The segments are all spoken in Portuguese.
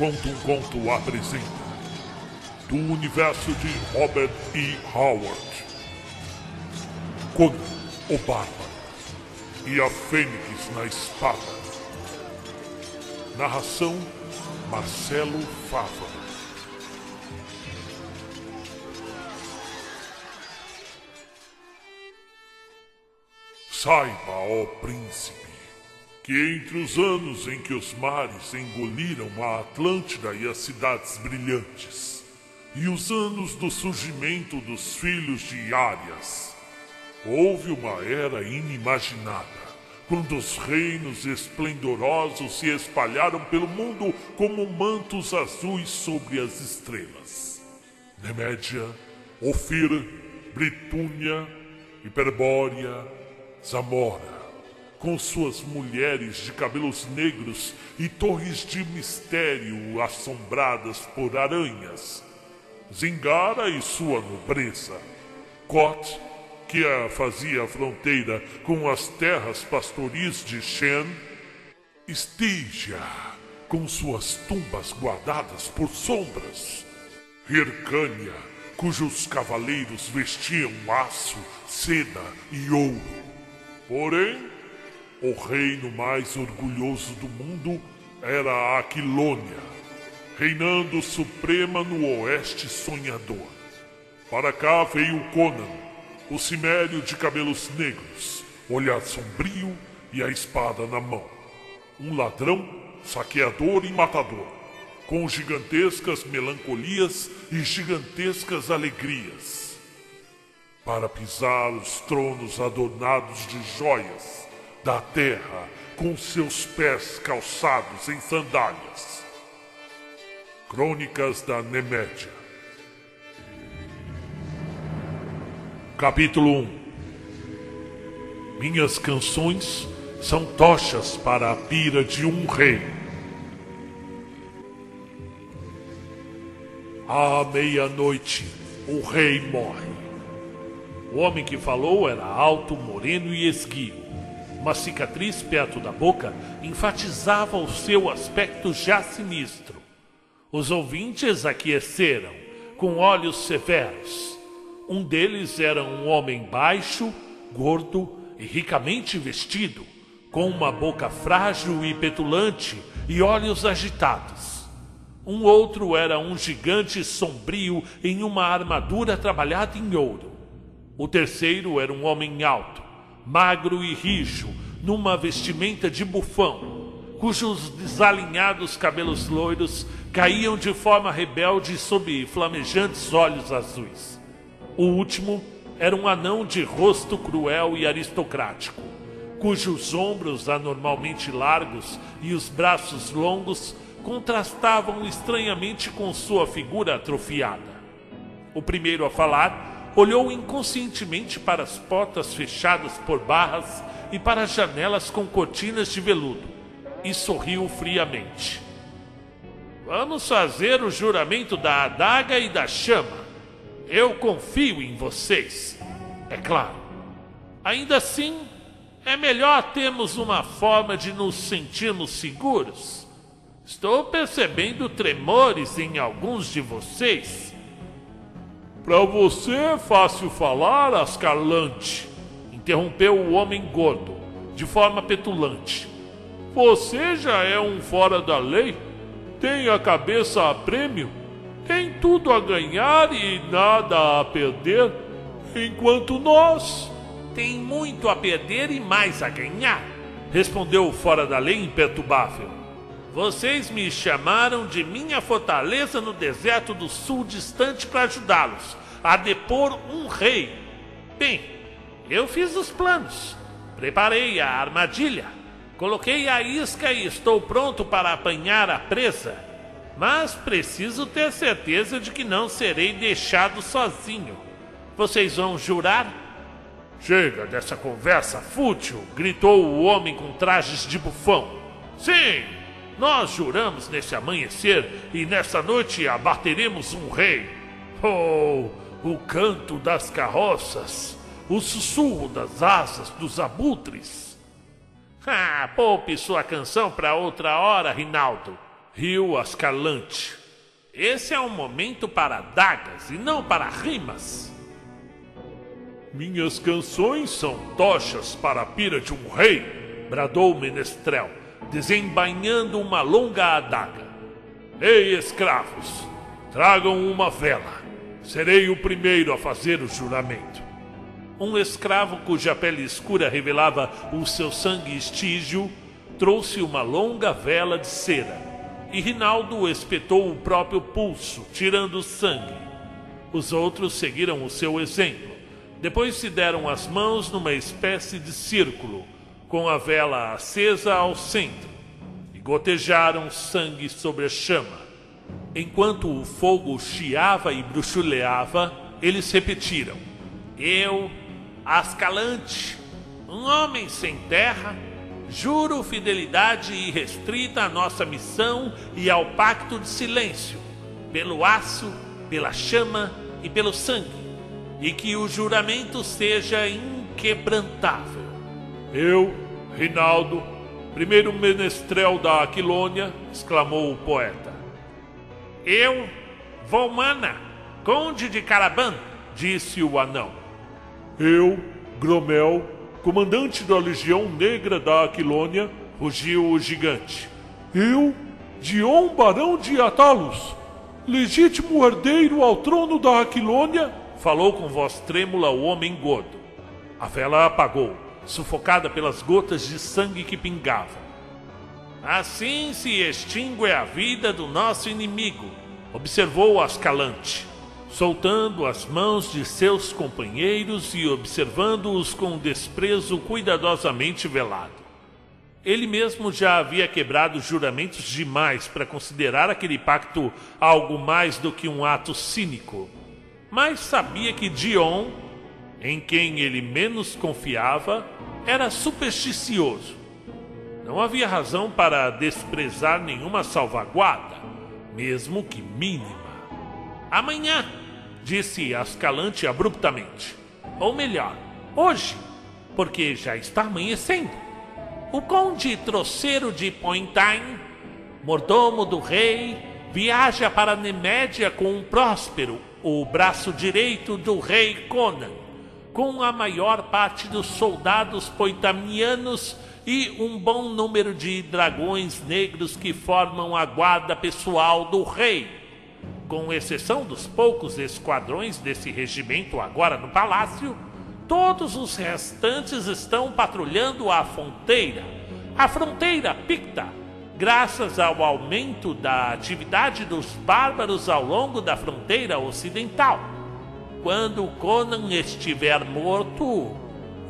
Conta um Conto apresenta do universo de Robert E. Howard. Conan, o Bárbaro e a Fênix na Espada. Narração Marcelo Fava. Saiba, ó príncipe, que entre os anos em que os mares engoliram a Atlântida e as cidades brilhantes, e os anos do surgimento dos filhos de Arias, houve uma era inimaginada, quando os reinos esplendorosos se espalharam pelo mundo como mantos azuis sobre as estrelas. Nemédia, Ofir, Britúnia, Hiperbórea, Zamora, com suas mulheres de cabelos negros e torres de mistério assombradas por aranhas. Zingara e sua nobreza. Kot, que a fazia fronteira com as terras pastoris de Shen. Stygia, com suas tumbas guardadas por sombras. Hircânia, cujos cavaleiros vestiam aço, seda e ouro. Porém, o reino mais orgulhoso do mundo era a Aquilônia, reinando suprema no oeste sonhador. Para cá veio Conan, o cimério de cabelos negros, olhar sombrio e a espada na mão. Um ladrão, saqueador e matador, com gigantescas melancolias e gigantescas alegrias. Para pisar os tronos adornados de joias, da terra com seus pés calçados em sandálias. Crônicas da Nemédia. Capítulo 1 Minhas canções são tochas para a pira de um rei. À meia-noite, o rei morre. O homem que falou era alto, moreno e esguio. Uma cicatriz perto da boca enfatizava o seu aspecto já sinistro. Os ouvintes aqueceram, com olhos severos. Um deles era um homem baixo, gordo e ricamente vestido, com uma boca frágil e petulante e olhos agitados. Um outro era um gigante sombrio em uma armadura trabalhada em ouro. O terceiro era um homem alto, magro e rijo, numa vestimenta de bufão, cujos desalinhados cabelos loiros caíam de forma rebelde sob flamejantes olhos azuis. O último era um anão de rosto cruel e aristocrático, cujos ombros anormalmente largos e os braços longos contrastavam estranhamente com sua figura atrofiada. O primeiro a falar olhou inconscientemente para as portas fechadas por barras e para as janelas com cortinas de veludo e sorriu friamente. Vamos fazer o juramento da adaga e da chama. Eu confio em vocês. É claro. Ainda assim, é melhor termos uma forma de nos sentirmos seguros. Estou percebendo tremores em alguns de vocês. Para você é fácil falar, Ascarlante, interrompeu o homem gordo, de forma petulante. Você já é um fora da lei? Tem a cabeça a prêmio? Tem tudo a ganhar e nada a perder? Enquanto nós. Tem muito a perder e mais a ganhar, respondeu o fora da lei imperturbável. Vocês me chamaram de minha fortaleza no deserto do sul distante para ajudá-los a depor um rei. Bem, eu fiz os planos, preparei a armadilha, coloquei a isca e estou pronto para apanhar a presa. Mas preciso ter certeza de que não serei deixado sozinho. Vocês vão jurar? Chega dessa conversa fútil! gritou o homem com trajes de bufão. Sim, nós juramos nesse amanhecer e nessa noite abateremos um rei. Oh, o canto das carroças, o sussurro das asas dos abutres. Ah, poupe sua canção para outra hora, Rinaldo, riu Ascalante. Esse é um momento para dagas e não para rimas. Minhas canções são tochas para a pira de um rei, bradou o menestrel, desembainhando uma longa adaga. Ei, escravos, tragam uma vela. Serei o primeiro a fazer o juramento. Um escravo cuja pele escura revelava o seu sangue estígio trouxe uma longa vela de cera e Rinaldo espetou o próprio pulso, tirando sangue. Os outros seguiram o seu exemplo. Depois se deram as mãos numa espécie de círculo, com a vela acesa ao centro, e gotejaram sangue sobre a chama. Enquanto o fogo chiava e bruxuleava, eles repetiram: Eu, Ascalante, um homem sem terra, Juro fidelidade irrestrita à nossa missão e ao pacto de silêncio, pelo aço, pela chama e pelo sangue, e que o juramento seja inquebrantável. Eu, Rinaldo, primeiro menestrel da Aquilônia, exclamou o poeta. Eu, Volmana, conde de Caraban, disse o anão. Eu, Gromel, comandante da Legião Negra da Aquilônia, rugiu o gigante. Eu, Dion Barão de Atalos, legítimo herdeiro ao trono da Aquilônia, falou com voz trêmula o homem gordo. A vela apagou, sufocada pelas gotas de sangue que pingavam. Assim se extingue a vida do nosso inimigo, observou Ascalante soltando as mãos de seus companheiros e observando-os com desprezo cuidadosamente velado. Ele mesmo já havia quebrado juramentos demais para considerar aquele pacto algo mais do que um ato cínico, mas sabia que Dion, em quem ele menos confiava, era supersticioso. Não havia razão para desprezar nenhuma salvaguarda, mesmo que mínima. Amanhã, disse Ascalante abruptamente. Ou melhor, hoje, porque já está amanhecendo. O conde troceiro de Pointain, mordomo do rei, viaja para Nemédia com um próspero, o braço direito do rei Conan, com a maior parte dos soldados poitamianos e um bom número de dragões negros que formam a guarda pessoal do rei com exceção dos poucos esquadrões desse regimento agora no palácio, todos os restantes estão patrulhando a fronteira, a fronteira picta, graças ao aumento da atividade dos bárbaros ao longo da fronteira ocidental. Quando Conan estiver morto,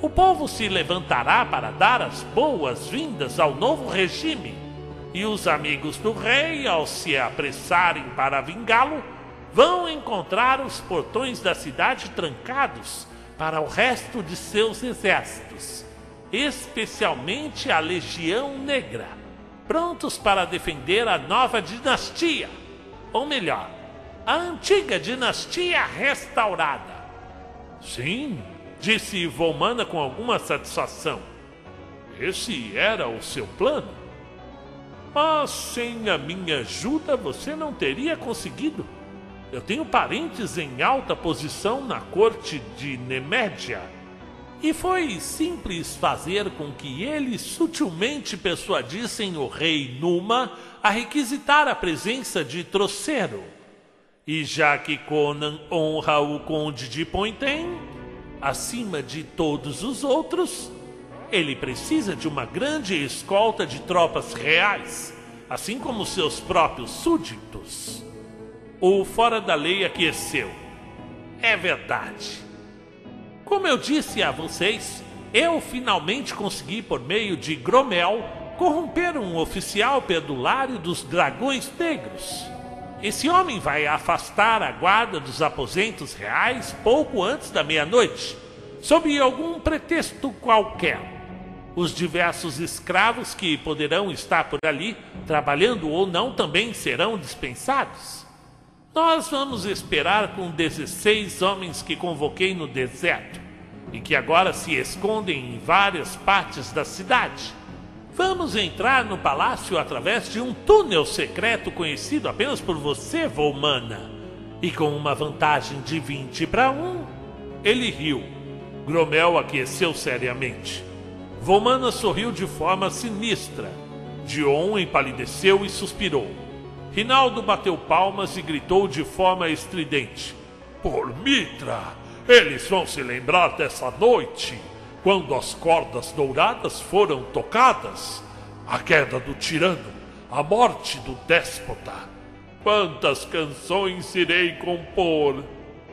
o povo se levantará para dar as boas-vindas ao novo regime e os amigos do rei, ao se apressarem para vingá-lo, vão encontrar os portões da cidade trancados para o resto de seus exércitos, especialmente a Legião Negra, prontos para defender a nova dinastia, ou melhor, a antiga dinastia restaurada. Sim, disse Volmana com alguma satisfação. Esse era o seu plano. Mas sem a minha ajuda você não teria conseguido. Eu tenho parentes em alta posição na corte de Nemédia. E foi simples fazer com que eles sutilmente persuadissem o rei Numa a requisitar a presença de Trocero. E já que Conan honra o conde de Pointen, acima de todos os outros, ele precisa de uma grande escolta de tropas reais, assim como seus próprios súditos. O fora da lei aqueceu. É verdade. Como eu disse a vocês, eu finalmente consegui, por meio de Gromel, corromper um oficial perdulário dos Dragões Negros. Esse homem vai afastar a guarda dos aposentos reais pouco antes da meia-noite, sob algum pretexto qualquer os diversos escravos que poderão estar por ali, trabalhando ou não, também serão dispensados. Nós vamos esperar com 16 homens que convoquei no deserto e que agora se escondem em várias partes da cidade. Vamos entrar no palácio através de um túnel secreto conhecido apenas por você, Volmana. E com uma vantagem de 20 para 1. Ele riu. Gromel aqueceu seriamente. Volmana sorriu de forma sinistra. Dion empalideceu e suspirou. Rinaldo bateu palmas e gritou de forma estridente: Por Mitra! Eles vão se lembrar dessa noite, quando as cordas douradas foram tocadas, a queda do tirano, a morte do déspota. Quantas canções irei compor!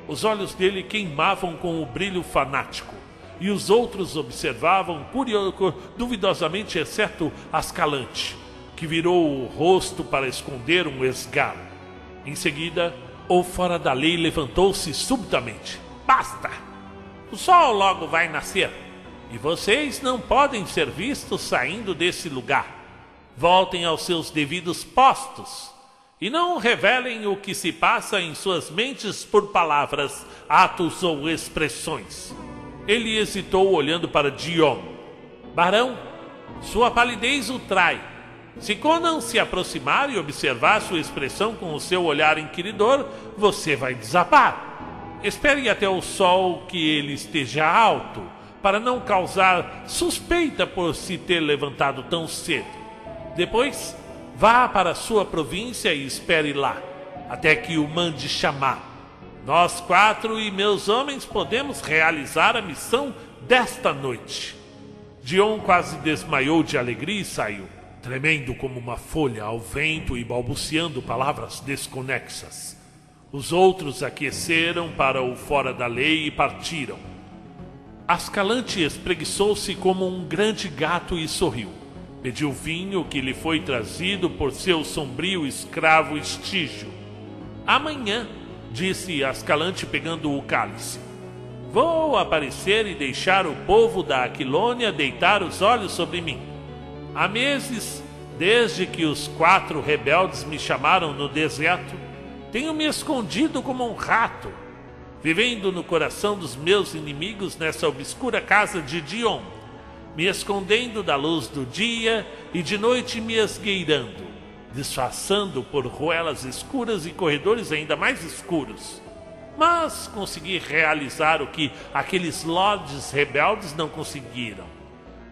Os olhos dele queimavam com o brilho fanático, e os outros observavam curioso, duvidosamente, exceto Ascalante, que virou o rosto para esconder um esgaro. Em seguida, o fora da lei levantou-se subitamente. Basta! O sol logo vai nascer, e vocês não podem ser vistos saindo desse lugar. Voltem aos seus devidos postos e não revelem o que se passa em suas mentes por palavras, atos ou expressões. Ele hesitou olhando para Dion. Barão, sua palidez o trai. Se Conan se aproximar e observar sua expressão com o seu olhar inquiridor, você vai desabar. Espere até o sol que ele esteja alto, para não causar suspeita por se ter levantado tão cedo. Depois, Vá para sua província e espere lá, até que o mande chamar. Nós quatro e meus homens podemos realizar a missão desta noite. Dion quase desmaiou de alegria e saiu, tremendo como uma folha ao vento e balbuciando palavras desconexas. Os outros aqueceram para o fora da lei e partiram. Ascalante espreguiçou-se como um grande gato e sorriu. Pediu vinho que lhe foi trazido por seu sombrio escravo Estígio. Amanhã, disse Ascalante pegando o cálice, vou aparecer e deixar o povo da Aquilônia deitar os olhos sobre mim. Há meses, desde que os quatro rebeldes me chamaram no deserto, tenho me escondido como um rato, vivendo no coração dos meus inimigos nessa obscura casa de Dion me escondendo da luz do dia e de noite me esgueirando, disfarçando por ruelas escuras e corredores ainda mais escuros. Mas consegui realizar o que aqueles lords rebeldes não conseguiram.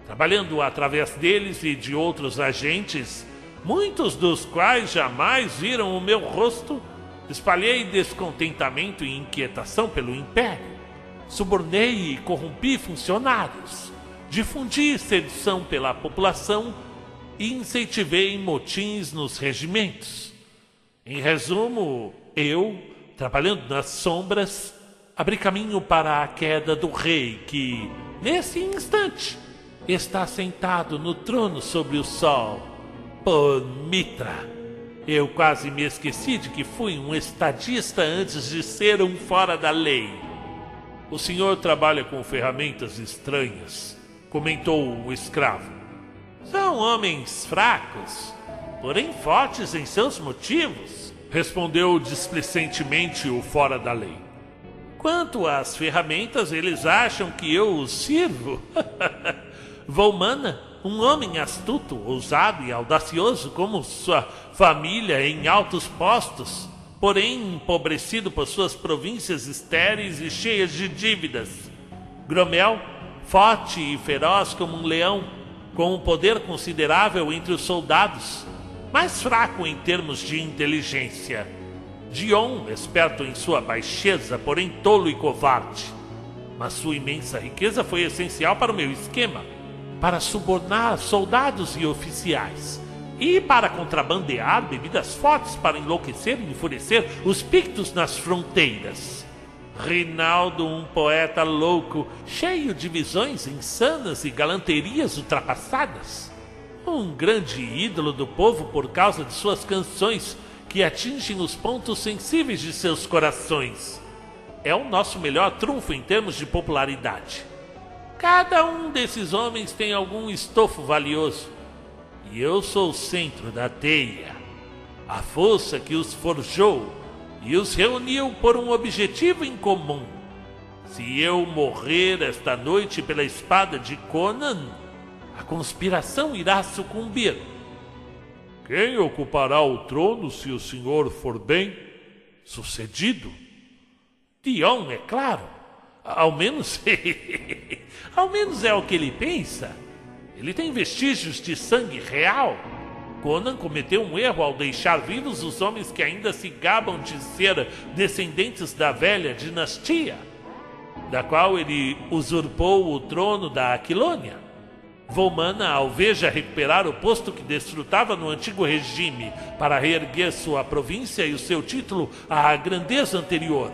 Trabalhando através deles e de outros agentes, muitos dos quais jamais viram o meu rosto, espalhei descontentamento e inquietação pelo império. Subornei e corrompi funcionários difundi sedição pela população e incentivei motins nos regimentos. Em resumo, eu, trabalhando nas sombras, abri caminho para a queda do rei que, nesse instante, está sentado no trono sobre o sol. Por Mitra. Eu quase me esqueci de que fui um estadista antes de ser um fora da lei. O senhor trabalha com ferramentas estranhas comentou o escravo. São homens fracos, porém fortes em seus motivos, respondeu displicentemente o fora da lei. Quanto às ferramentas, eles acham que eu os sirvo. Volmana, um homem astuto, ousado e audacioso como sua família em altos postos, porém empobrecido por suas províncias estéreis e cheias de dívidas. Gromel, forte e feroz como um leão, com um poder considerável entre os soldados, mas fraco em termos de inteligência. Dion, esperto em sua baixeza, porém tolo e covarde. Mas sua imensa riqueza foi essencial para o meu esquema, para subornar soldados e oficiais, e para contrabandear bebidas fortes para enlouquecer e enfurecer os pictos nas fronteiras. Rinaldo, um poeta louco, cheio de visões insanas e galanterias ultrapassadas. Um grande ídolo do povo por causa de suas canções que atingem os pontos sensíveis de seus corações. É o nosso melhor trunfo em termos de popularidade. Cada um desses homens tem algum estofo valioso. E eu sou o centro da teia. A força que os forjou e os reuniu por um objetivo em comum. Se eu morrer esta noite pela espada de Conan, a conspiração irá sucumbir. Quem ocupará o trono se o senhor for bem sucedido? Dion, é claro. Ao menos. ao menos é o que ele pensa. Ele tem vestígios de sangue real. Conan cometeu um erro ao deixar vivos os homens que ainda se gabam de ser descendentes da velha dinastia, da qual ele usurpou o trono da Aquilônia. Volmana alveja recuperar o posto que desfrutava no antigo regime para reerguer sua província e o seu título à grandeza anterior.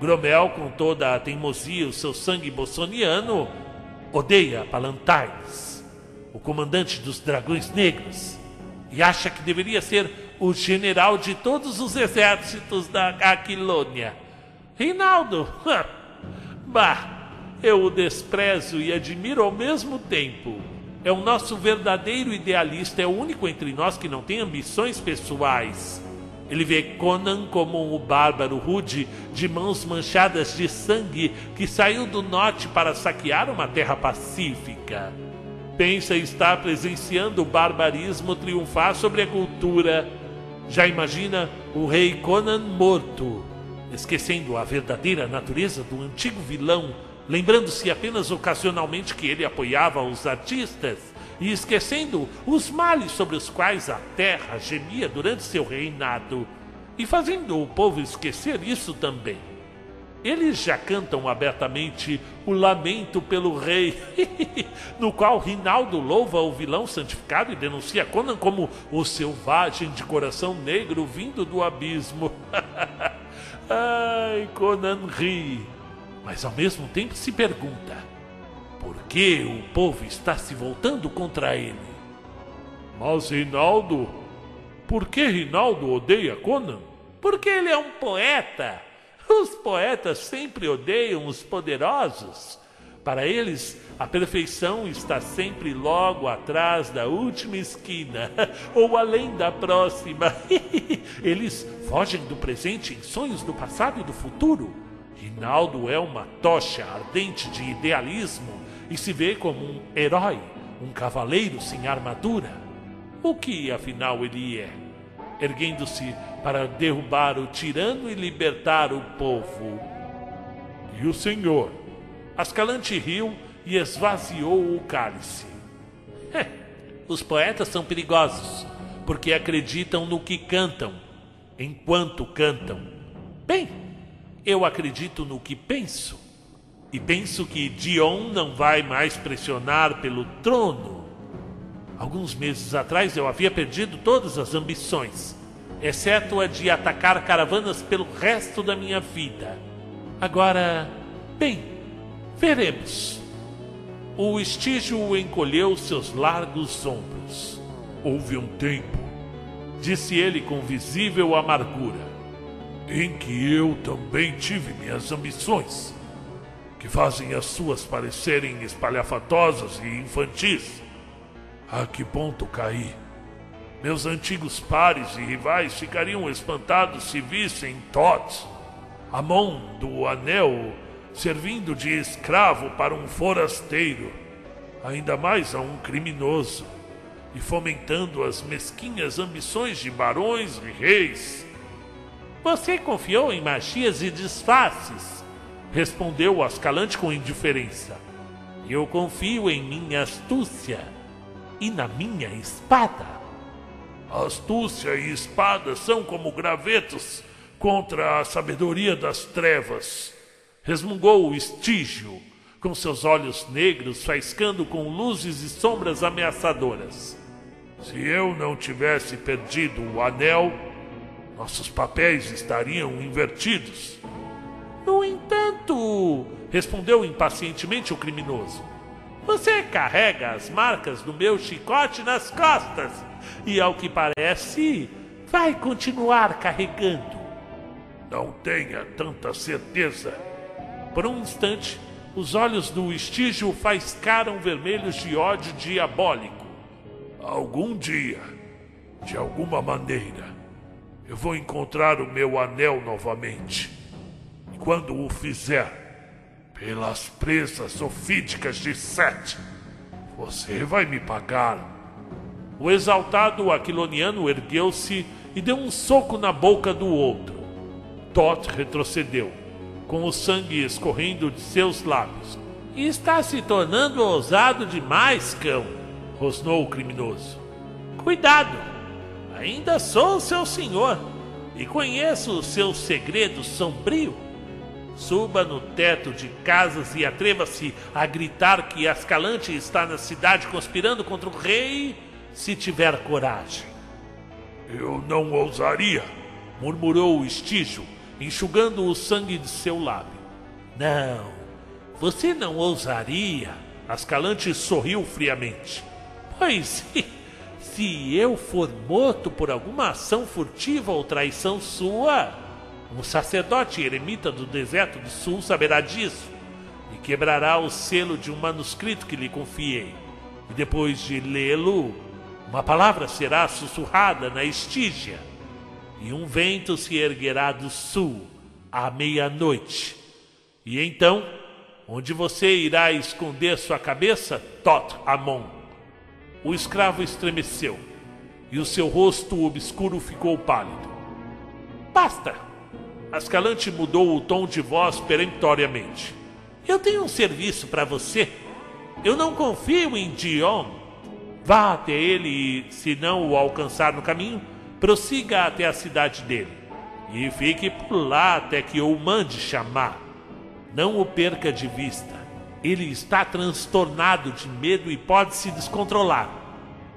Gromel, com toda a teimosia o seu sangue bossoniano, odeia Palantides, o comandante dos Dragões Negros e acha que deveria ser o general de todos os exércitos da Aquilônia. Reinaldo, bah, eu o desprezo e admiro ao mesmo tempo. É o nosso verdadeiro idealista, é o único entre nós que não tem ambições pessoais. Ele vê Conan como o bárbaro rude de mãos manchadas de sangue que saiu do norte para saquear uma terra pacífica pensa estar presenciando o barbarismo triunfar sobre a cultura. Já imagina o rei Conan morto, esquecendo a verdadeira natureza do antigo vilão, lembrando-se apenas ocasionalmente que ele apoiava os artistas e esquecendo os males sobre os quais a terra gemia durante seu reinado, e fazendo o povo esquecer isso também. Eles já cantam abertamente o lamento pelo rei, no qual Rinaldo louva o vilão santificado e denuncia Conan como o selvagem de coração negro vindo do abismo. Ai, Conan ri, mas ao mesmo tempo se pergunta: por que o povo está se voltando contra ele? Mas Rinaldo, por que Rinaldo odeia Conan? Porque ele é um poeta os poetas sempre odeiam os poderosos. Para eles, a perfeição está sempre logo atrás da última esquina, ou além da próxima. Eles fogem do presente em sonhos do passado e do futuro. Rinaldo é uma tocha ardente de idealismo e se vê como um herói, um cavaleiro sem armadura. O que afinal ele é? Erguendo-se para derrubar o tirano e libertar o povo. E o Senhor? Ascalante riu e esvaziou o cálice. Os poetas são perigosos, porque acreditam no que cantam, enquanto cantam. Bem, eu acredito no que penso. E penso que Dion não vai mais pressionar pelo trono. Alguns meses atrás eu havia perdido todas as ambições exceto a de atacar caravanas pelo resto da minha vida. Agora, bem, veremos. O estígio encolheu seus largos ombros. Houve um tempo, disse ele com visível amargura, em que eu também tive minhas ambições, que fazem as suas parecerem espalhafatosas e infantis. A que ponto caí? Meus antigos pares e rivais ficariam espantados se vissem Todd, a mão do anel, servindo de escravo para um forasteiro, ainda mais a um criminoso, e fomentando as mesquinhas ambições de barões e reis. Você confiou em magias e disfarces, respondeu Ascalante com indiferença. Eu confio em minha astúcia e na minha espada. Astúcia e espada são como gravetos contra a sabedoria das trevas. Resmungou o estígio, com seus olhos negros faiscando com luzes e sombras ameaçadoras. Se eu não tivesse perdido o anel, nossos papéis estariam invertidos. No entanto, respondeu impacientemente o criminoso, você carrega as marcas do meu chicote nas costas e, ao que parece, vai continuar carregando. Não tenha tanta certeza. Por um instante, os olhos do estígio faiscaram vermelhos de ódio diabólico. Algum dia, de alguma maneira, eu vou encontrar o meu anel novamente. Quando o fizer, pelas presas ofídicas de Sete, Você vai me pagar. O exaltado aquiloniano ergueu-se e deu um soco na boca do outro. Tot retrocedeu, com o sangue escorrendo de seus lábios. Está se tornando ousado demais, cão, rosnou o criminoso. Cuidado! Ainda sou seu senhor e conheço o seu segredo sombrio. Suba no teto de casas e atreva-se a gritar que Ascalante está na cidade conspirando contra o rei, se tiver coragem. Eu não ousaria, murmurou o estígio, enxugando o sangue de seu lábio. Não, você não ousaria. Ascalante sorriu friamente. Pois, se eu for morto por alguma ação furtiva ou traição sua, um sacerdote eremita do deserto do sul saberá disso e quebrará o selo de um manuscrito que lhe confiei. E depois de lê-lo, uma palavra será sussurrada na estígia, e um vento se erguerá do sul à meia-noite. E então, onde você irá esconder sua cabeça, Tot Amon? O escravo estremeceu, e o seu rosto obscuro ficou pálido. Basta! Ascalante mudou o tom de voz peremptoriamente. Eu tenho um serviço para você. Eu não confio em Dion. Vá até ele e, se não o alcançar no caminho, prossiga até a cidade dele. E fique por lá até que eu o mande chamar. Não o perca de vista. Ele está transtornado de medo e pode se descontrolar.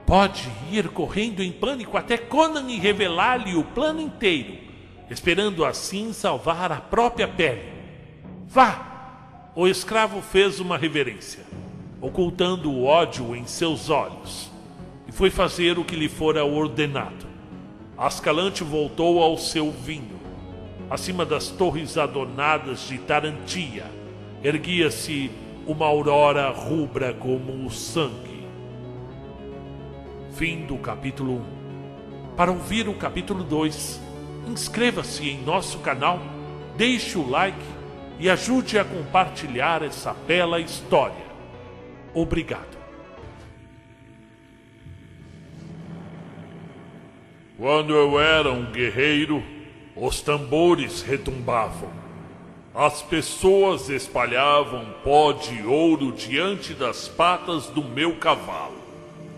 Pode ir correndo em pânico até Conan revelar-lhe o plano inteiro esperando assim salvar a própria pele. Vá! O escravo fez uma reverência, ocultando o ódio em seus olhos, e foi fazer o que lhe fora ordenado. Ascalante voltou ao seu vinho. Acima das torres adornadas de Tarantia, erguia-se uma aurora rubra como o sangue. Fim do capítulo 1. Para ouvir o capítulo 2, inscreva-se em nosso canal, deixe o like e ajude a compartilhar essa bela história. Obrigado. Quando eu era um guerreiro, os tambores retumbavam. As pessoas espalhavam pó de ouro diante das patas do meu cavalo.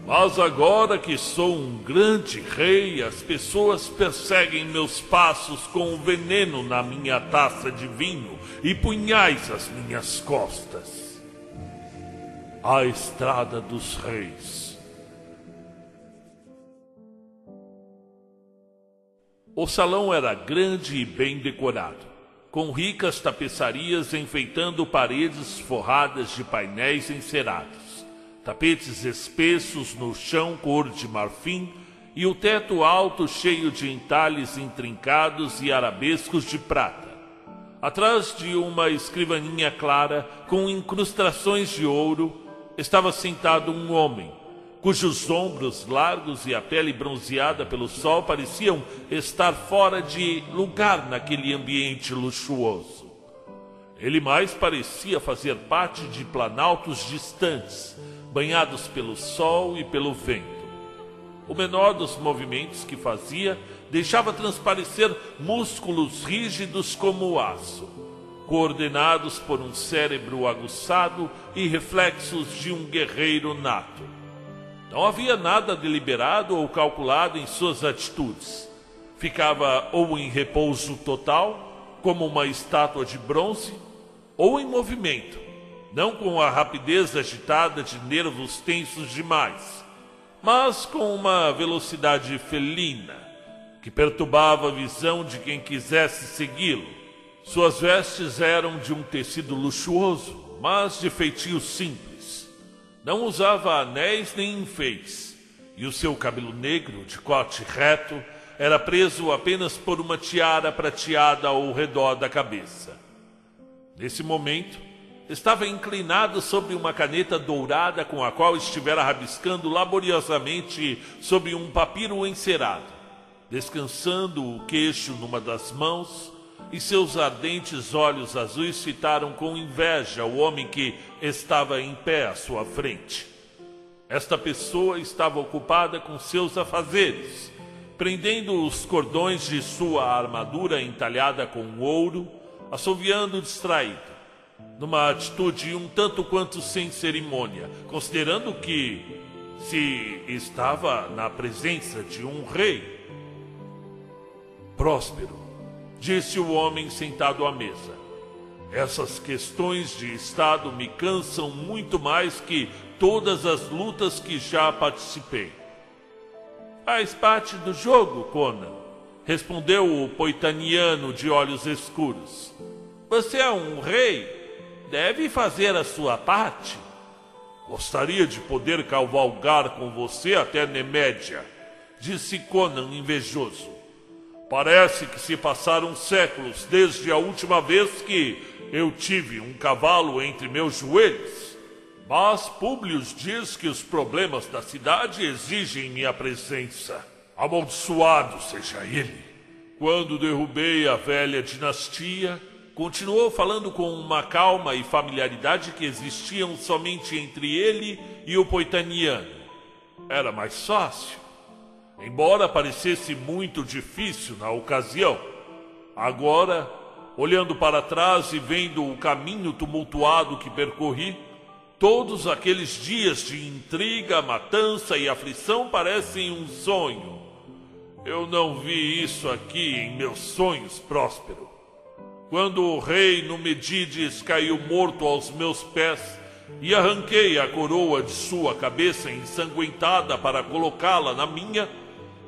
Mas agora que sou um grande rei, as pessoas perseguem meus passos com veneno na minha taça de vinho e punhais às minhas costas. A Estrada dos Reis. O salão era grande e bem decorado, com ricas tapeçarias enfeitando paredes forradas de painéis encerados tapetes espessos no chão cor de marfim e o teto alto cheio de entalhes intrincados e arabescos de prata. Atrás de uma escrivaninha clara com incrustações de ouro estava sentado um homem, cujos ombros largos e a pele bronzeada pelo sol pareciam estar fora de lugar naquele ambiente luxuoso. Ele mais parecia fazer parte de planaltos distantes, banhados pelo sol e pelo vento. O menor dos movimentos que fazia deixava transparecer músculos rígidos como aço, coordenados por um cérebro aguçado e reflexos de um guerreiro nato. Não havia nada deliberado ou calculado em suas atitudes. Ficava ou em repouso total, como uma estátua de bronze, ou em movimento, não com a rapidez agitada de nervos tensos demais, mas com uma velocidade felina que perturbava a visão de quem quisesse segui-lo. Suas vestes eram de um tecido luxuoso, mas de feitio simples. Não usava anéis nem enfeites, e o seu cabelo negro, de corte reto, era preso apenas por uma tiara prateada ao redor da cabeça. Nesse momento, estava inclinado sobre uma caneta dourada com a qual estivera rabiscando laboriosamente sobre um papiro encerado, descansando o queixo numa das mãos, e seus ardentes olhos azuis fitaram com inveja o homem que estava em pé à sua frente. Esta pessoa estava ocupada com seus afazeres, prendendo os cordões de sua armadura entalhada com ouro, assoviando distraído, numa atitude um tanto quanto sem cerimônia, considerando que se estava na presença de um rei. Próspero, disse o homem sentado à mesa. Essas questões de Estado me cansam muito mais que todas as lutas que já participei. Faz parte do jogo, Conan, respondeu o poitaniano de olhos escuros. Você é um rei, deve fazer a sua parte. Gostaria de poder cavalgar com você até Nemédia, disse Conan invejoso. Parece que se passaram séculos desde a última vez que eu tive um cavalo entre meus joelhos. Mas Públio diz que os problemas da cidade exigem minha presença. Amaldiçoado seja ele. Quando derrubei a velha dinastia, continuou falando com uma calma e familiaridade que existiam somente entre ele e o poitaniano. Era mais fácil. Embora parecesse muito difícil na ocasião, agora, olhando para trás e vendo o caminho tumultuado que percorri, todos aqueles dias de intriga, matança e aflição parecem um sonho. Eu não vi isso aqui em meus sonhos, Próspero. Quando o rei Numedides caiu morto aos meus pés e arranquei a coroa de sua cabeça ensanguentada para colocá-la na minha,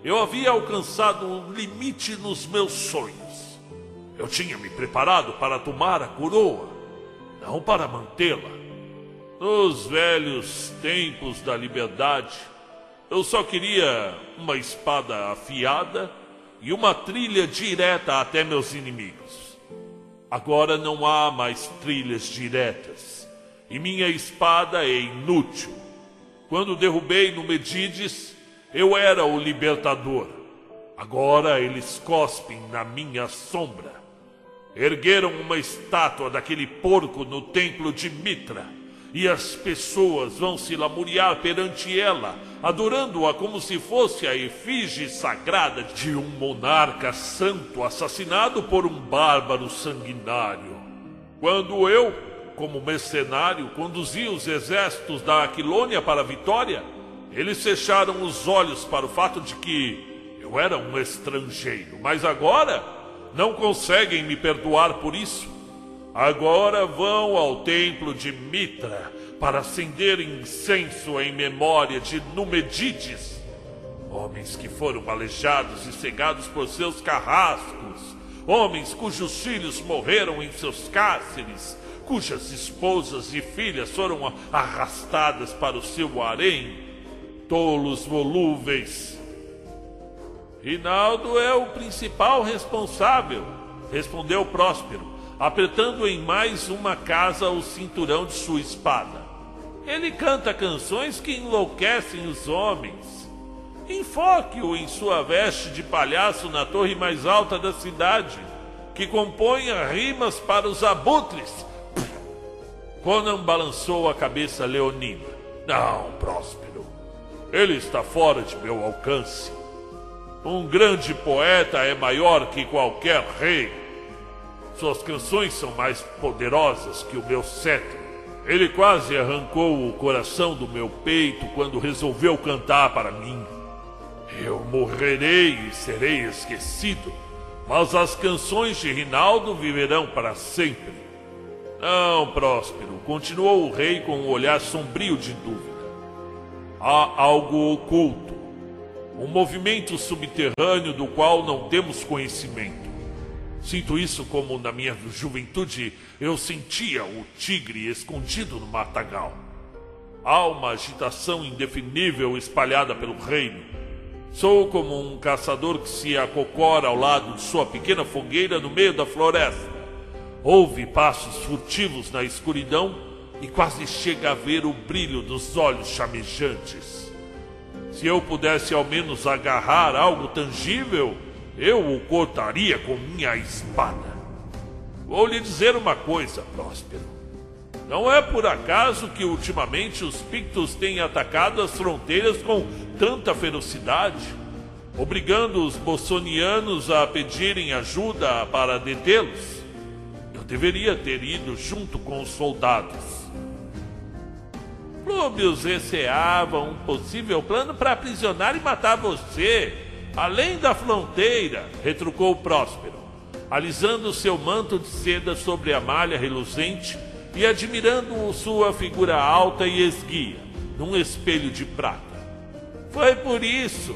eu havia alcançado um limite nos meus sonhos. Eu tinha me preparado para tomar a coroa, não para mantê-la. Nos velhos tempos da liberdade, eu só queria uma espada afiada e uma trilha direta até meus inimigos. Agora não há mais trilhas diretas, e minha espada é inútil. Quando derrubei no Medides, eu era o libertador. Agora eles cospem na minha sombra. Ergueram uma estátua daquele porco no templo de Mitra e as pessoas vão se lamuriar perante ela, adorando-a como se fosse a efígie sagrada de um monarca santo assassinado por um bárbaro sanguinário. Quando eu, como mercenário, conduzi os exércitos da Aquilônia para a vitória, eles fecharam os olhos para o fato de que eu era um estrangeiro, mas agora não conseguem me perdoar por isso. Agora vão ao templo de Mitra para acender incenso em memória de Numedides, homens que foram aleijados e cegados por seus carrascos, homens cujos filhos morreram em seus cárceres, cujas esposas e filhas foram arrastadas para o seu harém, tolos volúveis. Rinaldo é o principal responsável, respondeu Próspero apertando em mais uma casa o cinturão de sua espada. Ele canta canções que enlouquecem os homens. Enfoque-o em sua veste de palhaço na torre mais alta da cidade, que componha rimas para os abutres. Conan balançou a cabeça leonina. Não, Próspero. Ele está fora de meu alcance. Um grande poeta é maior que qualquer rei. Suas canções são mais poderosas que o meu cetro. Ele quase arrancou o coração do meu peito quando resolveu cantar para mim. Eu morrerei e serei esquecido, mas as canções de Rinaldo viverão para sempre. Não, Próspero, continuou o rei com um olhar sombrio de dúvida. Há algo oculto, um movimento subterrâneo do qual não temos conhecimento. Sinto isso como na minha juventude eu sentia o tigre escondido no matagal. Há uma agitação indefinível espalhada pelo reino. Sou como um caçador que se acocora ao lado de sua pequena fogueira no meio da floresta. Ouve passos furtivos na escuridão e quase chega a ver o brilho dos olhos chamejantes. Se eu pudesse ao menos agarrar algo tangível, eu o cortaria com minha espada. Vou lhe dizer uma coisa, Próspero. Não é por acaso que ultimamente os Pictos têm atacado as fronteiras com tanta ferocidade, obrigando os bossonianos a pedirem ajuda para detê-los. Eu deveria ter ido junto com os soldados. Plúbios receava um possível plano para aprisionar e matar você, além da fronteira, retrucou Próspero, alisando seu manto de seda sobre a malha reluzente e admirando sua figura alta e esguia, num espelho de prata. Foi por isso,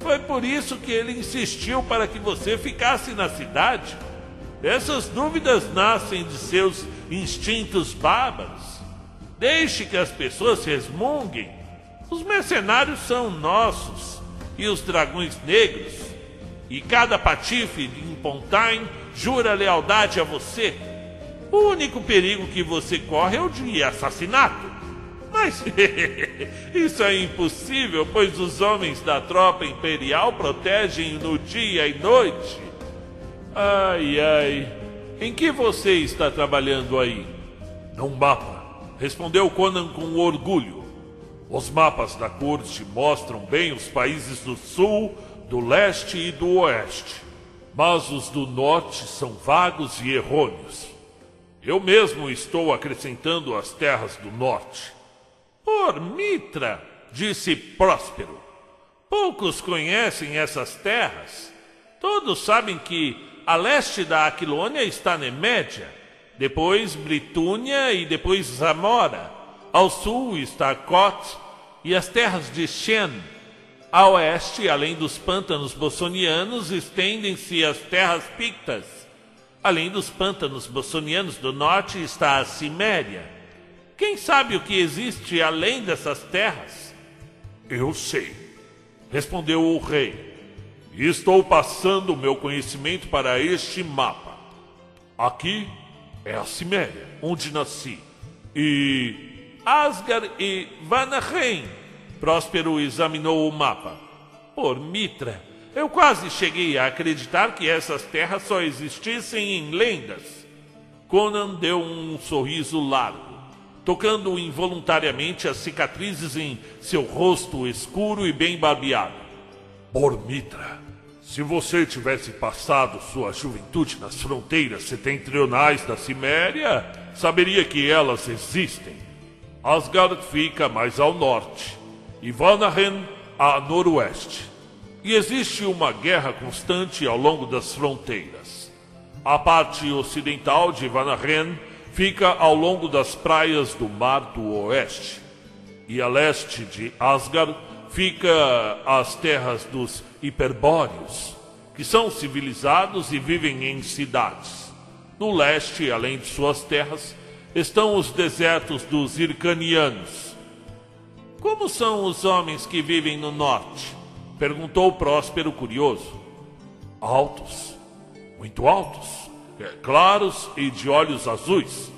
foi por isso que ele insistiu para que você ficasse na cidade. Essas dúvidas nascem de seus instintos bárbaros. Deixe que as pessoas resmunguem. Os mercenários são nossos e os dragões negros. E cada patife em Pontaine jura lealdade a você. O único perigo que você corre é o de assassinato. Mas isso é impossível, pois os homens da tropa imperial protegem no dia e noite. Ai, ai. Em que você está trabalhando aí? Num mapa respondeu Conan com orgulho. Os mapas da corte mostram bem os países do sul, do leste e do oeste, mas os do norte são vagos e errôneos. Eu mesmo estou acrescentando as terras do norte. Por Mitra, disse Próspero. Poucos conhecem essas terras. Todos sabem que a leste da Aquilônia está Nemédia depois Britúnia e depois Zamora. Ao sul está Cote e as terras de Shen. A oeste, além dos pântanos bossonianos, estendem-se as terras pictas. Além dos pântanos bossonianos do norte está a Ciméria. Quem sabe o que existe além dessas terras? Eu sei, respondeu o rei. E estou passando o meu conhecimento para este mapa. Aqui é a Ciméria, onde nasci. E Asgard e Vanaheim. Próspero examinou o mapa. Por Mitra, eu quase cheguei a acreditar que essas terras só existissem em lendas. Conan deu um sorriso largo, tocando involuntariamente as cicatrizes em seu rosto escuro e bem barbeado. Por Mitra, se você tivesse passado sua juventude nas fronteiras setentrionais da Ciméria, saberia que elas existem. Asgard fica mais ao norte e Vanaheim a noroeste. E existe uma guerra constante ao longo das fronteiras. A parte ocidental de Vanaheim fica ao longo das praias do Mar do Oeste. E a leste de Asgard fica as terras dos hiperbóreos, que são civilizados e vivem em cidades. No leste, além de suas terras, estão os desertos dos Ircanianos. Como são os homens que vivem no norte? perguntou Próspero curioso. Altos, muito altos, é, claros e de olhos azuis,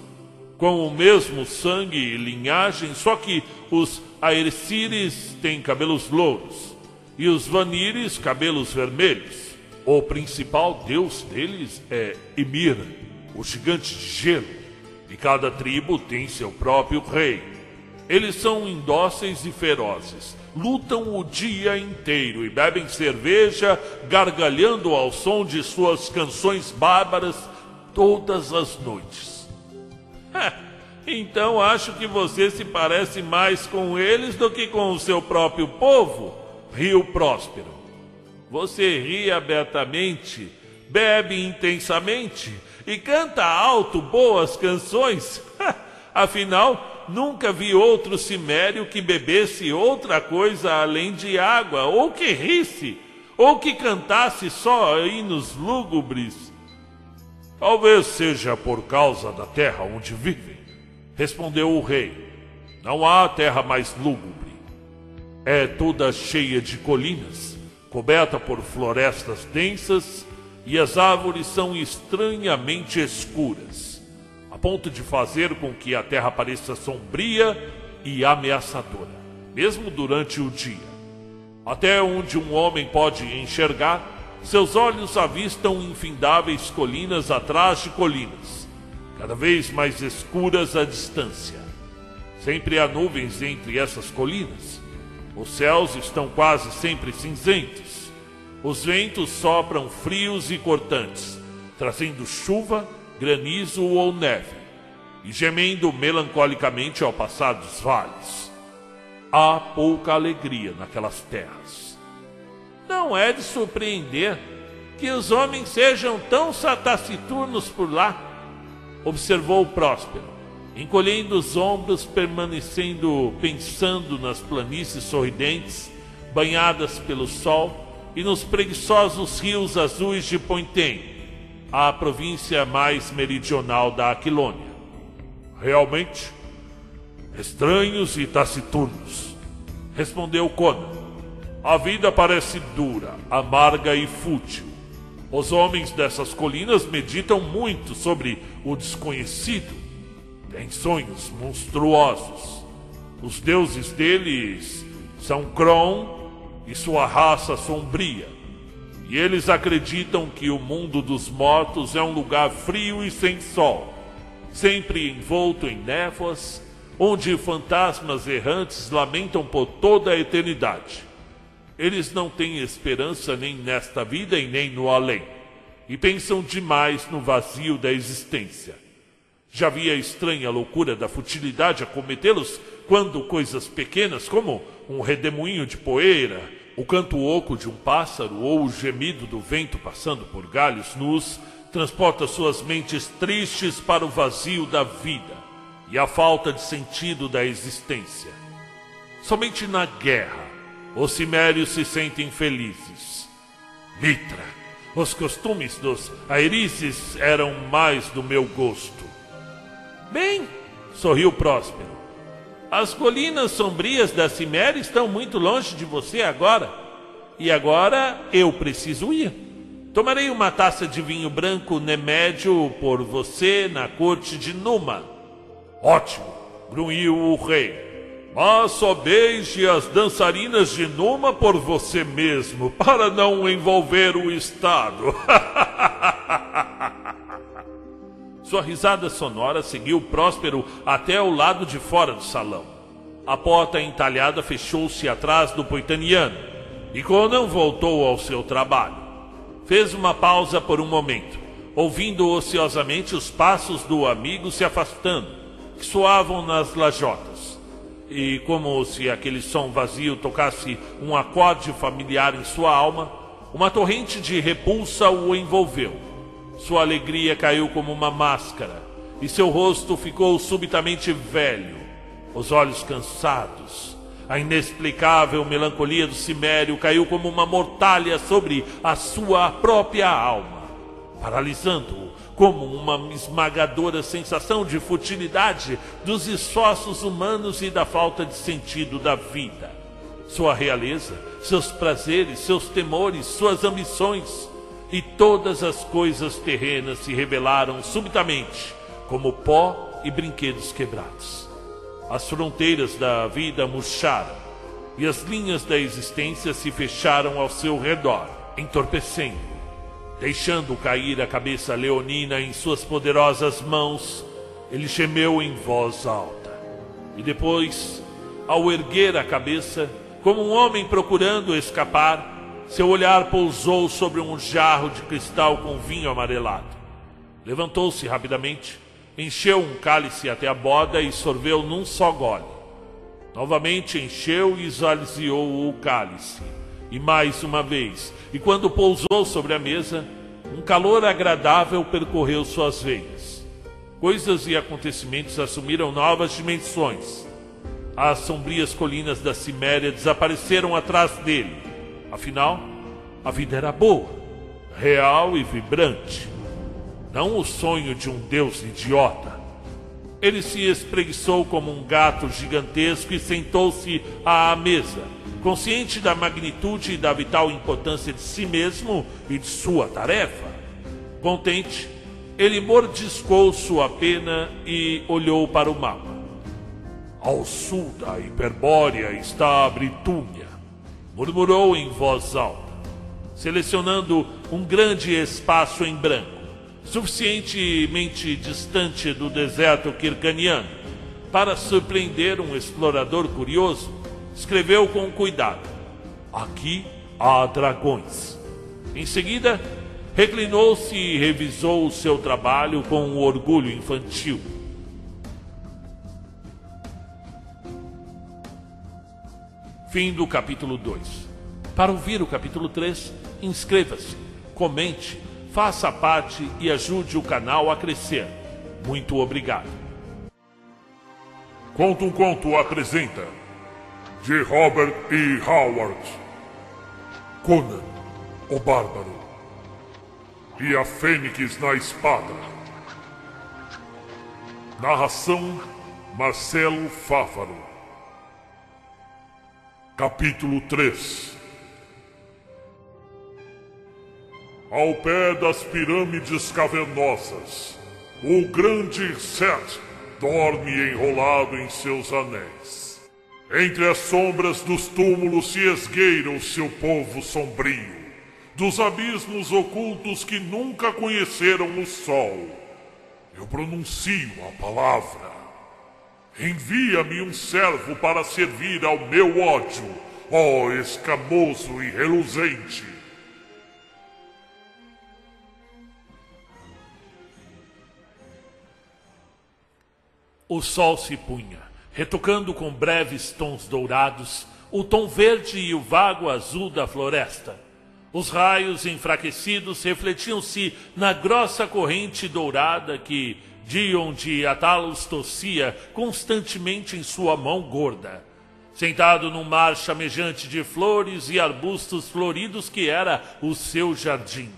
com o mesmo sangue e linhagem, só que os Aercires têm cabelos louros e os Vanires cabelos vermelhos. O principal deus deles é Ymir, o gigante de gelo, e cada tribo tem seu próprio rei. Eles são indóceis e ferozes, lutam o dia inteiro e bebem cerveja, gargalhando ao som de suas canções bárbaras todas as noites. Então acho que você se parece mais com eles do que com o seu próprio povo, riu Próspero. Você ri abertamente, bebe intensamente e canta alto boas canções. Afinal, nunca vi outro cimério que bebesse outra coisa além de água, ou que risse, ou que cantasse só hinos lúgubres. Talvez seja por causa da terra onde vivem Respondeu o rei: Não há terra mais lúgubre. É toda cheia de colinas, coberta por florestas densas, e as árvores são estranhamente escuras, a ponto de fazer com que a terra pareça sombria e ameaçadora, mesmo durante o dia. Até onde um homem pode enxergar, seus olhos avistam infindáveis colinas atrás de colinas cada vez mais escuras à distância. Sempre há nuvens entre essas colinas. Os céus estão quase sempre cinzentos. Os ventos sopram frios e cortantes, trazendo chuva, granizo ou neve, e gemendo melancolicamente ao passar dos vales. Há pouca alegria naquelas terras. Não é de surpreender que os homens sejam tão taciturnos por lá, observou Próspero encolhendo os ombros, permanecendo pensando nas planícies sorridentes, banhadas pelo sol, e nos preguiçosos rios azuis de Pointem, a província mais meridional da Aquilônia. Realmente, estranhos e taciturnos, respondeu Conan. A vida parece dura, amarga e fútil. Os homens dessas colinas meditam muito sobre o desconhecido têm sonhos monstruosos. Os deuses deles são Kron e sua raça sombria. E eles acreditam que o mundo dos mortos é um lugar frio e sem sol, sempre envolto em névoas, onde fantasmas errantes lamentam por toda a eternidade. Eles não têm esperança nem nesta vida e nem no além, e pensam demais no vazio da existência. Já havia a estranha loucura da futilidade a cometê-los quando coisas pequenas, como um redemoinho de poeira, o canto oco de um pássaro ou o gemido do vento passando por galhos nus, transporta suas mentes tristes para o vazio da vida e a falta de sentido da existência. Somente na guerra os cimérios se sentem felizes. Mitra, os costumes dos aerices eram mais do meu gosto. Bem, sorriu Próspero. As colinas sombrias da Ciméria estão muito longe de você agora. E agora eu preciso ir. Tomarei uma taça de vinho branco Nemédio por você na corte de Numa. Ótimo, grunhiu o rei. Mas só beije as dançarinas de Numa por você mesmo, para não envolver o Estado. Sua risada sonora seguiu Próspero até o lado de fora do salão. A porta entalhada fechou-se atrás do poitaniano e Conan voltou ao seu trabalho. Fez uma pausa por um momento, ouvindo ociosamente os passos do amigo se afastando, que soavam nas lajotas. E como se aquele som vazio tocasse um acorde familiar em sua alma, uma torrente de repulsa o envolveu sua alegria caiu como uma máscara e seu rosto ficou subitamente velho, os olhos cansados. A inexplicável melancolia do cimério caiu como uma mortalha sobre a sua própria alma, paralisando-o como uma esmagadora sensação de futilidade dos esforços humanos e da falta de sentido da vida. Sua realeza, seus prazeres, seus temores, suas ambições, e todas as coisas terrenas se revelaram subitamente como pó e brinquedos quebrados. As fronteiras da vida murcharam e as linhas da existência se fecharam ao seu redor, entorpecendo. Deixando cair a cabeça leonina em suas poderosas mãos, ele gemeu em voz alta. E depois, ao erguer a cabeça, como um homem procurando escapar, seu olhar pousou sobre um jarro de cristal com vinho amarelado. Levantou-se rapidamente, encheu um cálice até a borda e sorveu num só gole. Novamente encheu e esvaziou o cálice. E mais uma vez, e quando pousou sobre a mesa, um calor agradável percorreu suas veias. Coisas e acontecimentos assumiram novas dimensões. As sombrias colinas da Ciméria desapareceram atrás dele Afinal, a vida era boa, real e vibrante. Não o sonho de um deus idiota. Ele se espreguiçou como um gato gigantesco e sentou-se à mesa, consciente da magnitude e da vital importância de si mesmo e de sua tarefa. Contente, ele mordiscou sua pena e olhou para o mapa. Ao sul da Hiperbórea está a Britúnia murmurou em voz alta, selecionando um grande espaço em branco. suficientemente distante do deserto kirkaniano para surpreender um explorador curioso, escreveu com cuidado: Aqui há dragões. Em seguida, reclinou-se e revisou o seu trabalho com um orgulho infantil. Fim do capítulo 2. Para ouvir o capítulo 3, inscreva-se, comente, faça parte e ajude o canal a crescer. Muito obrigado. Conto um Conto apresenta de Robert E. Howard Conan, o Bárbaro e a Fênix na Espada. Narração Marcelo Fáfaro. Capítulo 3 Ao pé das pirâmides cavernosas, o grande Set dorme enrolado em seus anéis. Entre as sombras dos túmulos se esgueira o seu povo sombrio, dos abismos ocultos que nunca conheceram o sol. Eu pronuncio a palavra. Envia-me um servo para servir ao meu ódio, ó escamoso e reluzente. O sol se punha retocando com breves tons dourados o tom verde e o vago azul da floresta. Os raios enfraquecidos refletiam-se na grossa corrente dourada que De Atalos tossia constantemente em sua mão gorda. Sentado num mar chamejante de flores e arbustos floridos que era o seu jardim.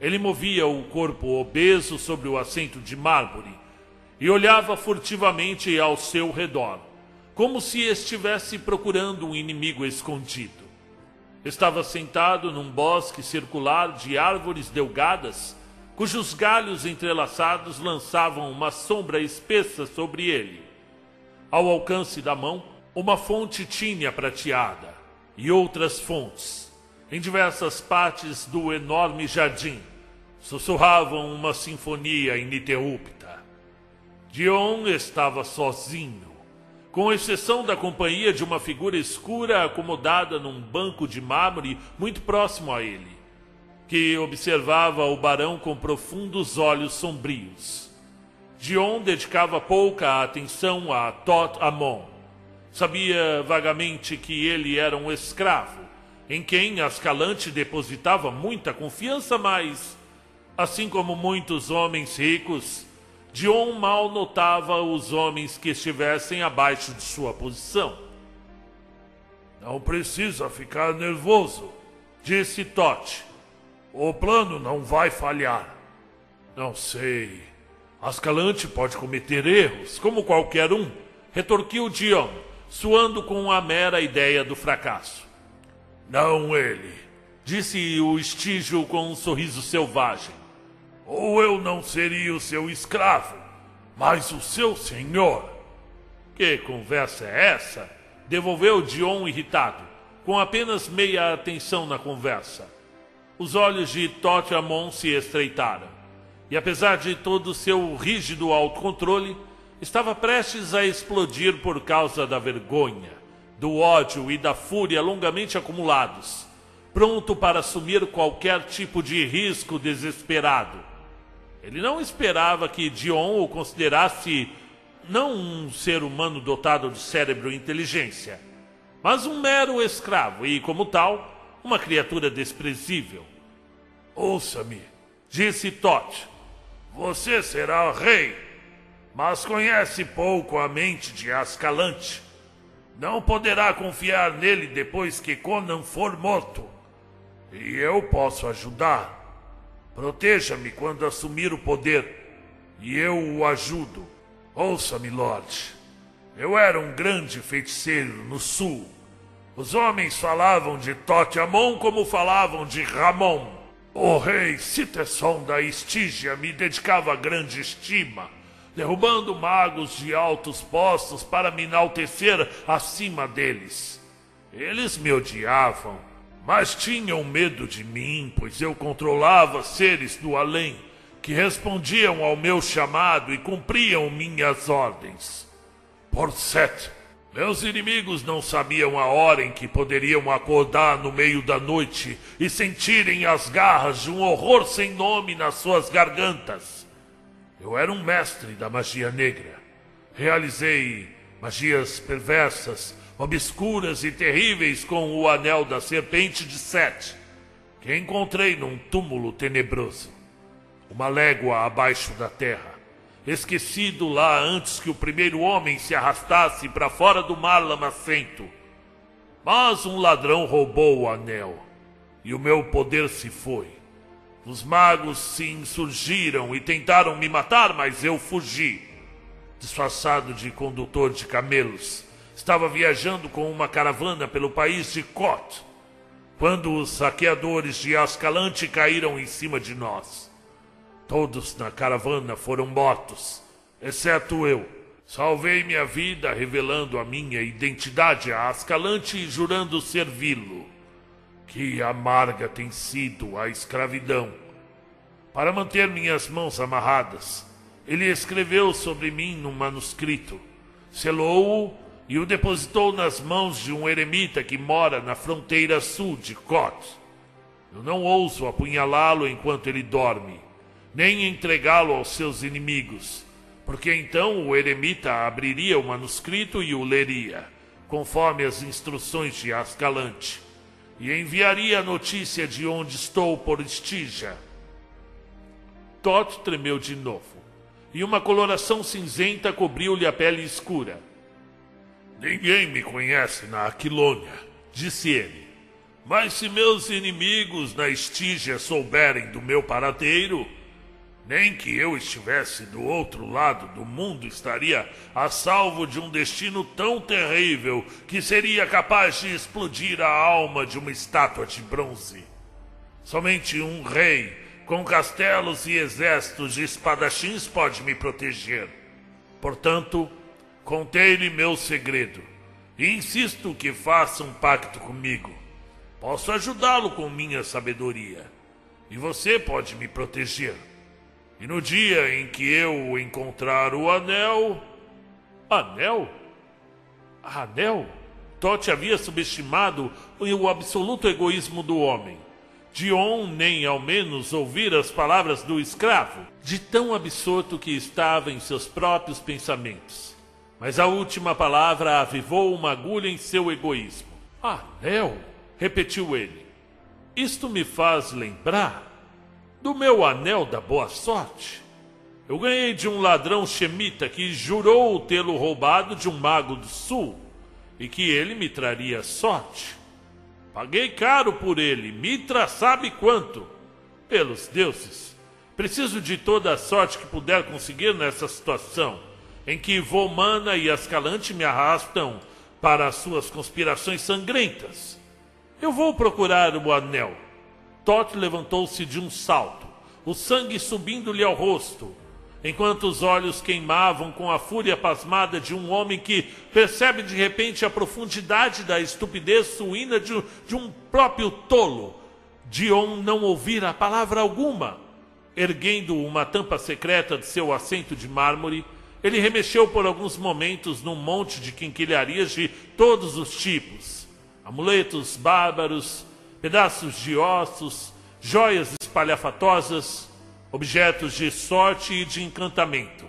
Ele movia o corpo obeso sobre o assento de mármore, e olhava furtivamente ao seu redor, como se estivesse procurando um inimigo escondido. Estava sentado num bosque circular de árvores delgadas, cujos galhos entrelaçados lançavam uma sombra espessa sobre ele. Ao alcance da mão, uma fonte tinha prateada e outras fontes, em diversas partes do enorme jardim, sussurravam uma sinfonia ininterrupta. Dion estava sozinho, com exceção da companhia de uma figura escura acomodada num banco de mármore muito próximo a ele, que observava o barão com profundos olhos sombrios. Dion dedicava pouca atenção a Tot Amon. Sabia vagamente que ele era um escravo, em quem Ascalante depositava muita confiança, mas, assim como muitos homens ricos, Dion mal notava os homens que estivessem abaixo de sua posição. Não precisa ficar nervoso, disse Tote. O plano não vai falhar. Não sei. Ascalante pode cometer erros, como qualquer um, retorquiu Dion, suando com a mera ideia do fracasso. Não ele, disse o estígio com um sorriso selvagem ou eu não seria o seu escravo, mas o seu senhor. Que conversa é essa? Devolveu Dion irritado, com apenas meia atenção na conversa. Os olhos de Tote Amon se estreitaram, e apesar de todo o seu rígido autocontrole, estava prestes a explodir por causa da vergonha, do ódio e da fúria longamente acumulados, pronto para assumir qualquer tipo de risco desesperado ele não esperava que Dion o considerasse não um ser humano dotado de cérebro e inteligência, mas um mero escravo e, como tal, uma criatura desprezível. Ouça-me, disse Tot. Você será rei, mas conhece pouco a mente de Ascalante. Não poderá confiar nele depois que Conan for morto. E eu posso ajudar. Proteja-me quando assumir o poder, e eu o ajudo. Ouça-me, Lorde. Eu era um grande feiticeiro no sul. Os homens falavam de Tote Amon como falavam de Ramon. O rei Citesson da Estígia me dedicava grande estima, derrubando magos de altos postos para me enaltecer acima deles. Eles me odiavam mas tinham medo de mim, pois eu controlava seres do além, que respondiam ao meu chamado e cumpriam minhas ordens. Por sete, meus inimigos não sabiam a hora em que poderiam acordar no meio da noite e sentirem as garras de um horror sem nome nas suas gargantas. Eu era um mestre da magia negra. Realizei magias perversas, obscuras e terríveis com o anel da serpente de Sete, que encontrei num túmulo tenebroso, uma légua abaixo da terra esquecido lá antes que o primeiro homem se arrastasse para fora do mar lamacento. Mas um ladrão roubou o anel, e o meu poder se foi. Os magos se insurgiram e tentaram me matar, mas eu fugi. Disfarçado de condutor de camelos, estava viajando com uma caravana pelo país de Kot, quando os saqueadores de Ascalante caíram em cima de nós. Todos na caravana foram mortos, exceto eu. Salvei minha vida revelando a minha identidade a Ascalante e jurando servi-lo. Que amarga tem sido a escravidão. Para manter minhas mãos amarradas, ele escreveu sobre mim num manuscrito, selou-o e o depositou nas mãos de um eremita que mora na fronteira sul de Kot. Eu não ouso apunhalá-lo enquanto ele dorme nem entregá-lo aos seus inimigos, porque então o eremita abriria o manuscrito e o leria, conforme as instruções de Ascalante, e enviaria a notícia de onde estou por Estígia. Tot tremeu de novo, e uma coloração cinzenta cobriu-lhe a pele escura. Ninguém me conhece na Aquilônia, disse ele. Mas se meus inimigos na Estígia souberem do meu paradeiro, nem que eu estivesse do outro lado do mundo estaria a salvo de um destino tão terrível que seria capaz de explodir a alma de uma estátua de bronze. Somente um rei com castelos e exércitos de espadachins pode me proteger. Portanto, contei-lhe meu segredo e insisto que faça um pacto comigo. Posso ajudá-lo com minha sabedoria e você pode me proteger. E no dia em que eu encontrar o anel. Anel? Anel? Tote havia subestimado o absoluto egoísmo do homem. Dion nem ao menos ouvir as palavras do escravo, de tão absorto que estava em seus próprios pensamentos. Mas a última palavra avivou uma agulha em seu egoísmo. Anel? repetiu ele. Isto me faz lembrar do meu anel da boa sorte. Eu ganhei de um ladrão chemita que jurou tê-lo roubado de um mago do sul e que ele me traria sorte. Paguei caro por ele, Mitra sabe quanto. Pelos deuses, preciso de toda a sorte que puder conseguir nessa situação, em que Vomana e Ascalante me arrastam para as suas conspirações sangrentas. Eu vou procurar o anel Tot levantou-se de um salto, o sangue subindo-lhe ao rosto, enquanto os olhos queimavam com a fúria pasmada de um homem que percebe de repente a profundidade da estupidez suína de, de um próprio tolo. Dion não ouvira palavra alguma. Erguendo uma tampa secreta de seu assento de mármore, ele remexeu por alguns momentos num monte de quinquilharias de todos os tipos: amuletos bárbaros, pedaços de ossos, joias espalhafatosas, objetos de sorte e de encantamento,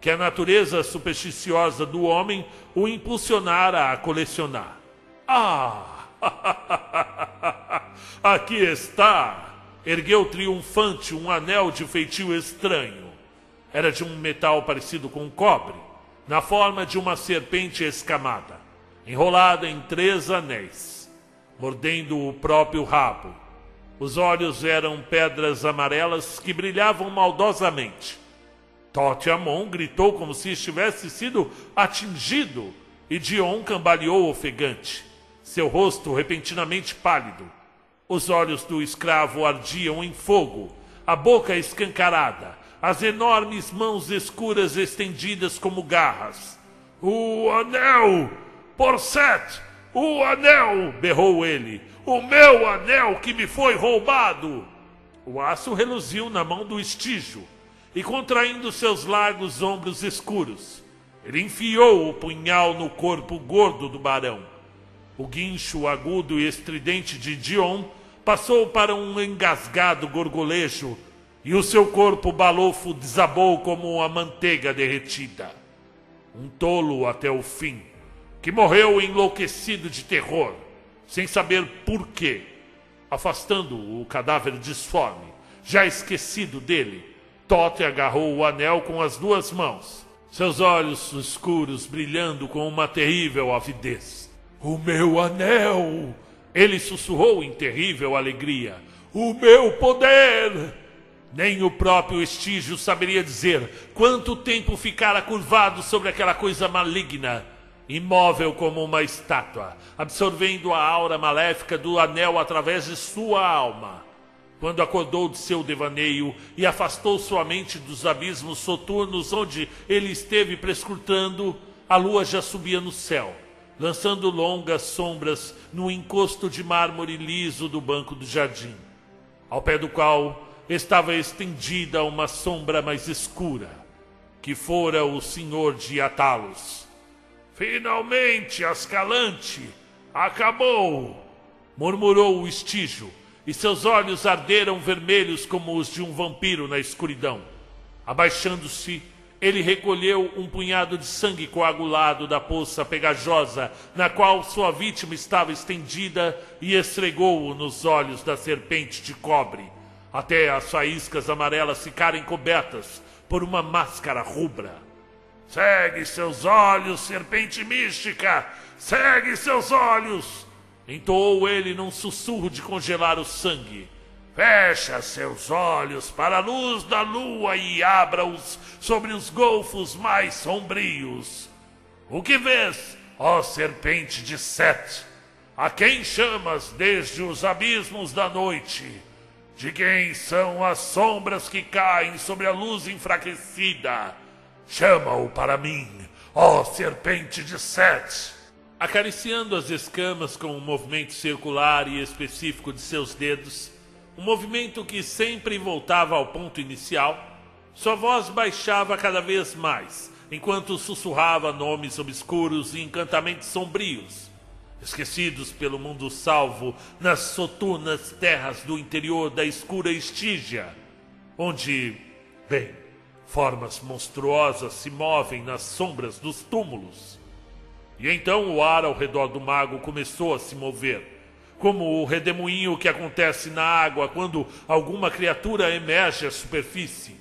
que a natureza supersticiosa do homem o impulsionara a colecionar. Ah! Aqui está! Ergueu triunfante um anel de feitio estranho. Era de um metal parecido com cobre, na forma de uma serpente escamada, enrolada em três anéis mordendo o próprio rabo. Os olhos eram pedras amarelas que brilhavam maldosamente. Tote Amon gritou como se estivesse sido atingido e Dion cambaleou ofegante, seu rosto repentinamente pálido. Os olhos do escravo ardiam em fogo, a boca escancarada, as enormes mãos escuras estendidas como garras. O anel! Por sete! O anel! berrou ele. O meu anel que me foi roubado! O aço reluziu na mão do estígio, e contraindo seus largos ombros escuros, ele enfiou o punhal no corpo gordo do barão. O guincho agudo e estridente de Dion passou para um engasgado gorgolejo e o seu corpo balofo desabou como uma manteiga derretida. Um tolo até o fim, que morreu enlouquecido de terror, sem saber por quê, afastando o cadáver disforme, já esquecido dele. Tote agarrou o anel com as duas mãos, seus olhos escuros brilhando com uma terrível avidez. O meu anel! Ele sussurrou em terrível alegria. O meu poder! Nem o próprio Estígio saberia dizer quanto tempo ficara curvado sobre aquela coisa maligna, imóvel como uma estátua, absorvendo a aura maléfica do anel através de sua alma quando acordou de seu devaneio e afastou sua mente dos abismos soturnos onde ele esteve prescrutando, a lua já subia no céu, lançando longas sombras no encosto de mármore liso do banco do jardim, ao pé do qual estava estendida uma sombra mais escura, que fora o senhor de Atalos. Finalmente, Ascalante, acabou! murmurou o estígio e seus olhos arderam vermelhos como os de um vampiro na escuridão. Abaixando-se, ele recolheu um punhado de sangue coagulado da poça pegajosa na qual sua vítima estava estendida e esfregou-o nos olhos da serpente de cobre, até as faíscas amarelas ficarem cobertas por uma máscara rubra. Segue seus olhos, serpente mística! Segue seus olhos! entoou ele num sussurro de congelar o sangue. Fecha seus olhos para a luz da lua e abra-os sobre os golfos mais sombrios. O que vês, ó serpente de Sete? A quem chamas desde os abismos da noite? De quem são as sombras que caem sobre a luz enfraquecida? Chama-o para mim, ó serpente de Sete acariciando as escamas com um movimento circular e específico de seus dedos, um movimento que sempre voltava ao ponto inicial, sua voz baixava cada vez mais, enquanto sussurrava nomes obscuros e encantamentos sombrios, esquecidos pelo mundo salvo nas soturnas terras do interior da escura Estígia, onde, bem, formas monstruosas se movem nas sombras dos túmulos e então o ar ao redor do mago começou a se mover, como o redemoinho que acontece na água quando alguma criatura emerge à superfície.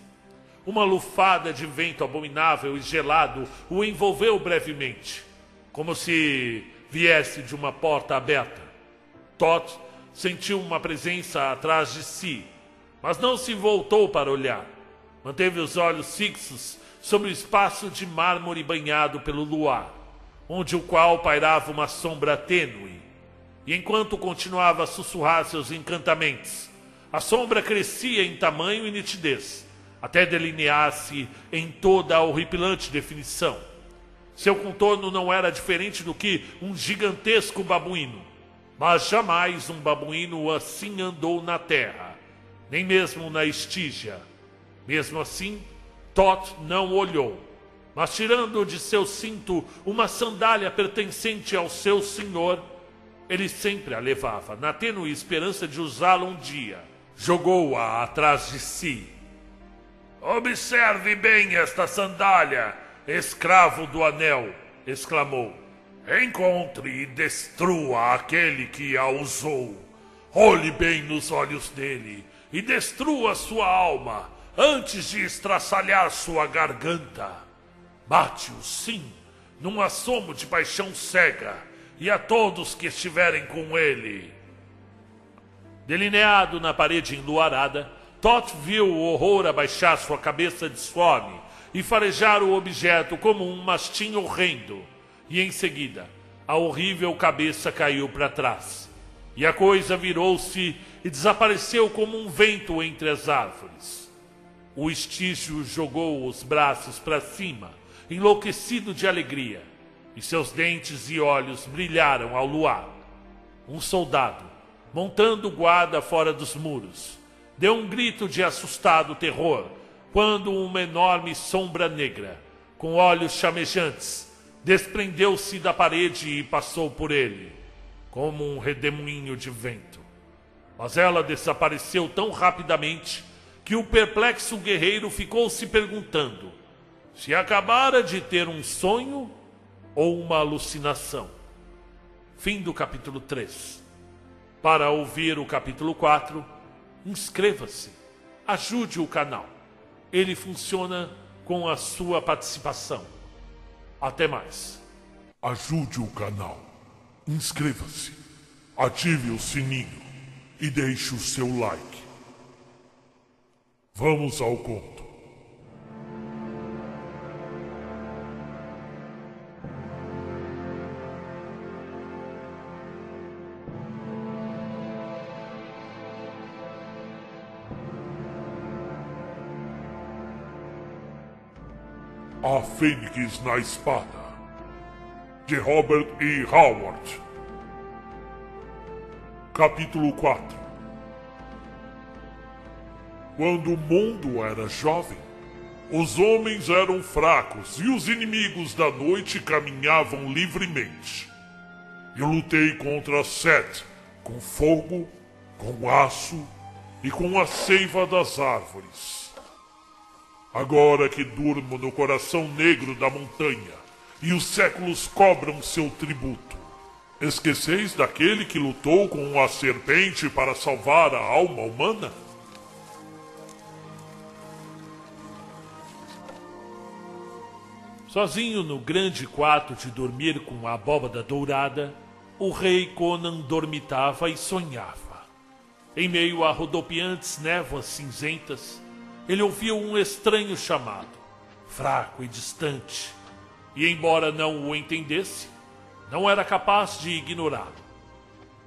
Uma lufada de vento abominável e gelado o envolveu brevemente, como se viesse de uma porta aberta. Tot sentiu uma presença atrás de si, mas não se voltou para olhar. Manteve os olhos fixos sobre o espaço de mármore banhado pelo luar onde o qual pairava uma sombra tênue. E enquanto continuava a sussurrar seus encantamentos, a sombra crescia em tamanho e nitidez, até delinear-se em toda a horripilante definição. Seu contorno não era diferente do que um gigantesco babuíno, mas jamais um babuíno assim andou na terra, nem mesmo na estígia. Mesmo assim, Tot não olhou mas tirando de seu cinto uma sandália pertencente ao seu senhor, ele sempre a levava, na tênue esperança de usá-la um dia. Jogou-a atrás de si. Observe bem esta sandália, escravo do anel, exclamou. Encontre e destrua aquele que a usou. Olhe bem nos olhos dele e destrua sua alma antes de estraçalhar sua garganta. Mate-o, sim, num assomo de paixão cega, e a todos que estiverem com ele. Delineado na parede enluarada, Tot viu o horror abaixar sua cabeça disforme e farejar o objeto como um mastim horrendo. E em seguida, a horrível cabeça caiu para trás. E a coisa virou-se e desapareceu como um vento entre as árvores. O estígio jogou os braços para cima enlouquecido de alegria, e seus dentes e olhos brilharam ao luar. Um soldado, montando guarda fora dos muros, deu um grito de assustado terror, quando uma enorme sombra negra, com olhos chamejantes, desprendeu-se da parede e passou por ele, como um redemoinho de vento. Mas ela desapareceu tão rapidamente que o perplexo guerreiro ficou se perguntando se acabara de ter um sonho ou uma alucinação. Fim do capítulo 3. Para ouvir o capítulo 4, inscreva-se, ajude o canal. Ele funciona com a sua participação. Até mais. Ajude o canal. Inscreva-se, ative o sininho e deixe o seu like. Vamos ao conto. A Fênix na Espada, de Robert E. Howard. Capítulo 4 Quando o mundo era jovem, os homens eram fracos e os inimigos da noite caminhavam livremente. Eu lutei contra Set com fogo, com aço e com a seiva das árvores. Agora que durmo no coração negro da montanha e os séculos cobram seu tributo, esqueceis daquele que lutou com a serpente para salvar a alma humana? Sozinho no grande quarto de dormir com a abóbada dourada, o rei Conan dormitava e sonhava. Em meio a rodopiantes névoas cinzentas, ele ouviu um estranho chamado, fraco e distante, e embora não o entendesse, não era capaz de ignorá-lo.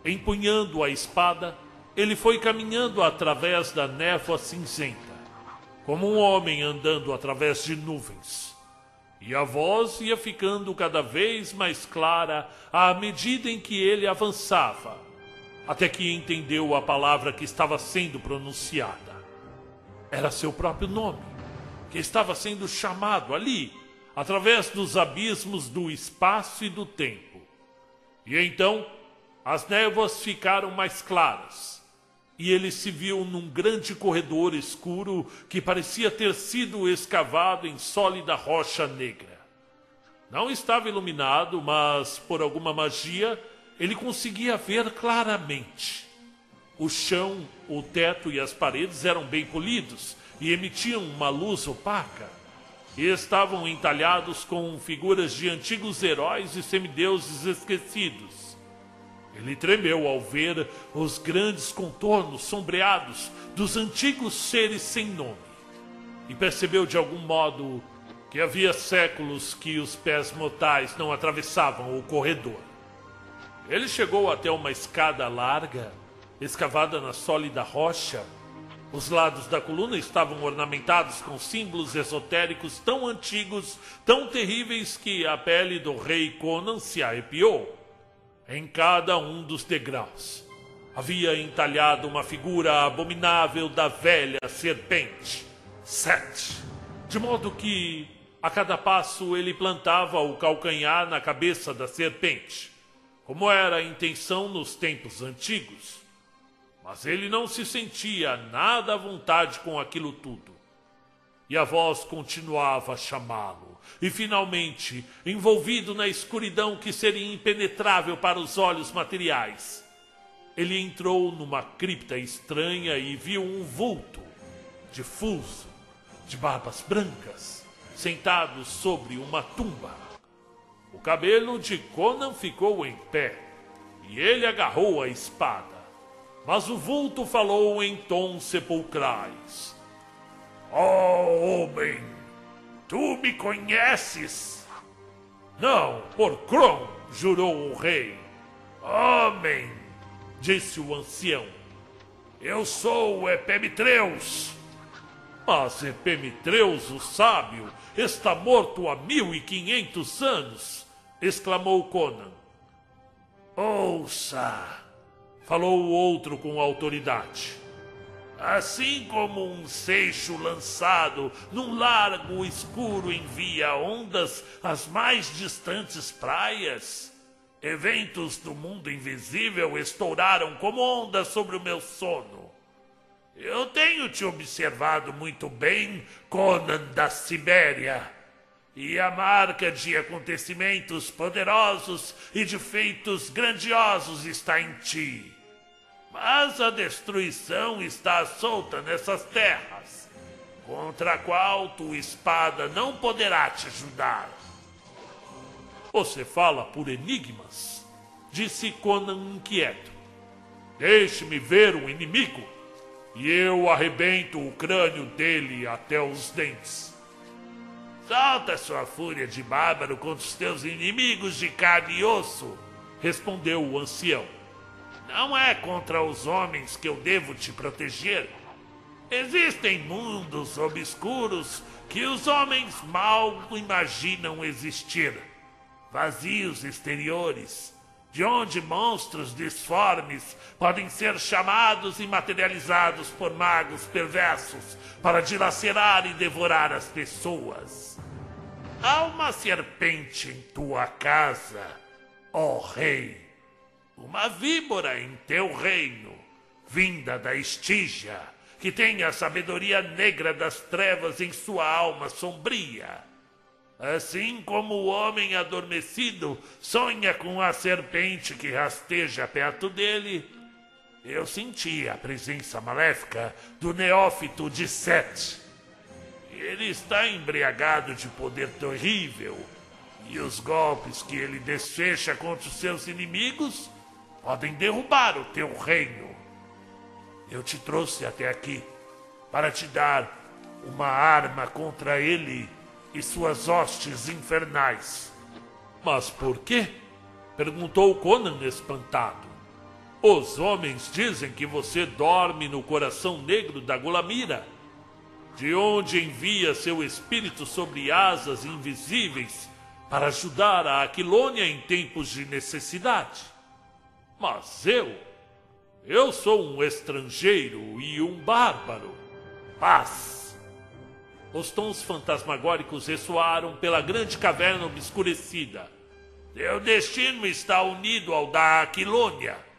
Empunhando a espada, ele foi caminhando através da névoa cinzenta, como um homem andando através de nuvens. E a voz ia ficando cada vez mais clara à medida em que ele avançava, até que entendeu a palavra que estava sendo pronunciada. Era seu próprio nome, que estava sendo chamado ali, através dos abismos do espaço e do tempo. E então as névoas ficaram mais claras, e ele se viu num grande corredor escuro que parecia ter sido escavado em sólida rocha negra. Não estava iluminado, mas por alguma magia ele conseguia ver claramente. O chão, o teto e as paredes eram bem polidos e emitiam uma luz opaca. E estavam entalhados com figuras de antigos heróis e semideuses esquecidos. Ele tremeu ao ver os grandes contornos sombreados dos antigos seres sem nome. E percebeu de algum modo que havia séculos que os pés mortais não atravessavam o corredor. Ele chegou até uma escada larga escavada na sólida rocha. Os lados da coluna estavam ornamentados com símbolos esotéricos tão antigos, tão terríveis que a pele do rei Conan se arrepiou. Em cada um dos degraus havia entalhado uma figura abominável da velha serpente, Set, de modo que a cada passo ele plantava o calcanhar na cabeça da serpente, como era a intenção nos tempos antigos. Mas ele não se sentia nada à vontade com aquilo tudo. E a voz continuava a chamá-lo. E finalmente, envolvido na escuridão que seria impenetrável para os olhos materiais, ele entrou numa cripta estranha e viu um vulto, difuso, de barbas brancas, sentado sobre uma tumba. O cabelo de Conan ficou em pé e ele agarrou a espada. Mas o vulto falou em tons sepulcrais: Oh, homem, tu me conheces? Não, por Kron, jurou o rei. Homem, disse o ancião, eu sou Epimetreus. Mas Epimetreus, o sábio, está morto há mil e quinhentos anos, exclamou Conan. Ouça, falou o outro com autoridade. Assim como um seixo lançado num largo escuro envia ondas às mais distantes praias, eventos do mundo invisível estouraram como ondas sobre o meu sono. Eu tenho te observado muito bem, Conan da Sibéria. E a marca de acontecimentos poderosos e de feitos grandiosos está em ti. Mas a destruição está solta nessas terras, contra a qual tua espada não poderá te ajudar. Você fala por enigmas, disse Conan inquieto. Deixe-me ver o inimigo, e eu arrebento o crânio dele até os dentes. Solta sua fúria de bárbaro contra os teus inimigos de carne e osso, respondeu o ancião. Não é contra os homens que eu devo te proteger. Existem mundos obscuros que os homens mal imaginam existir. Vazios exteriores, de onde monstros disformes podem ser chamados e materializados por magos perversos para dilacerar e devorar as pessoas. Há uma serpente em tua casa, ó rei. Uma víbora em teu reino, vinda da Estígia, que tem a sabedoria negra das trevas em sua alma sombria. Assim como o homem adormecido sonha com a serpente que rasteja perto dele, eu senti a presença maléfica do neófito de Sete ele está embriagado de poder terrível. E os golpes que ele desfecha contra os seus inimigos podem derrubar o teu reino. Eu te trouxe até aqui para te dar uma arma contra ele e suas hostes infernais. Mas por quê? perguntou Conan espantado. Os homens dizem que você dorme no coração negro da Golamira de onde envia seu espírito sobre asas invisíveis para ajudar a Aquilônia em tempos de necessidade. Mas eu, eu sou um estrangeiro e um bárbaro. Paz! Os tons fantasmagóricos ressoaram pela grande caverna obscurecida. Teu destino está unido ao da Aquilônia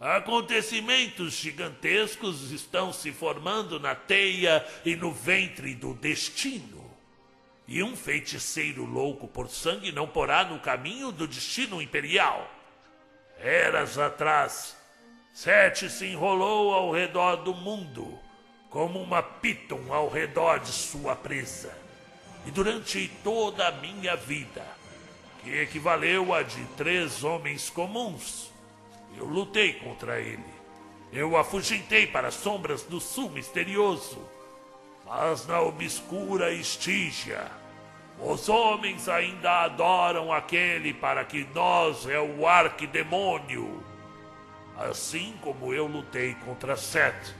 Acontecimentos gigantescos estão se formando na teia e no ventre do destino. E um feiticeiro louco por sangue não porá no caminho do destino imperial. Eras atrás, Sete se enrolou ao redor do mundo, como uma piton ao redor de sua presa. E durante toda a minha vida, que equivaleu a de três homens comuns, eu lutei contra ele. Eu afugentei para as sombras do sul misterioso. Mas na obscura Estígia, os homens ainda adoram aquele para que nós é o arquidemônio. Assim como eu lutei contra Seth,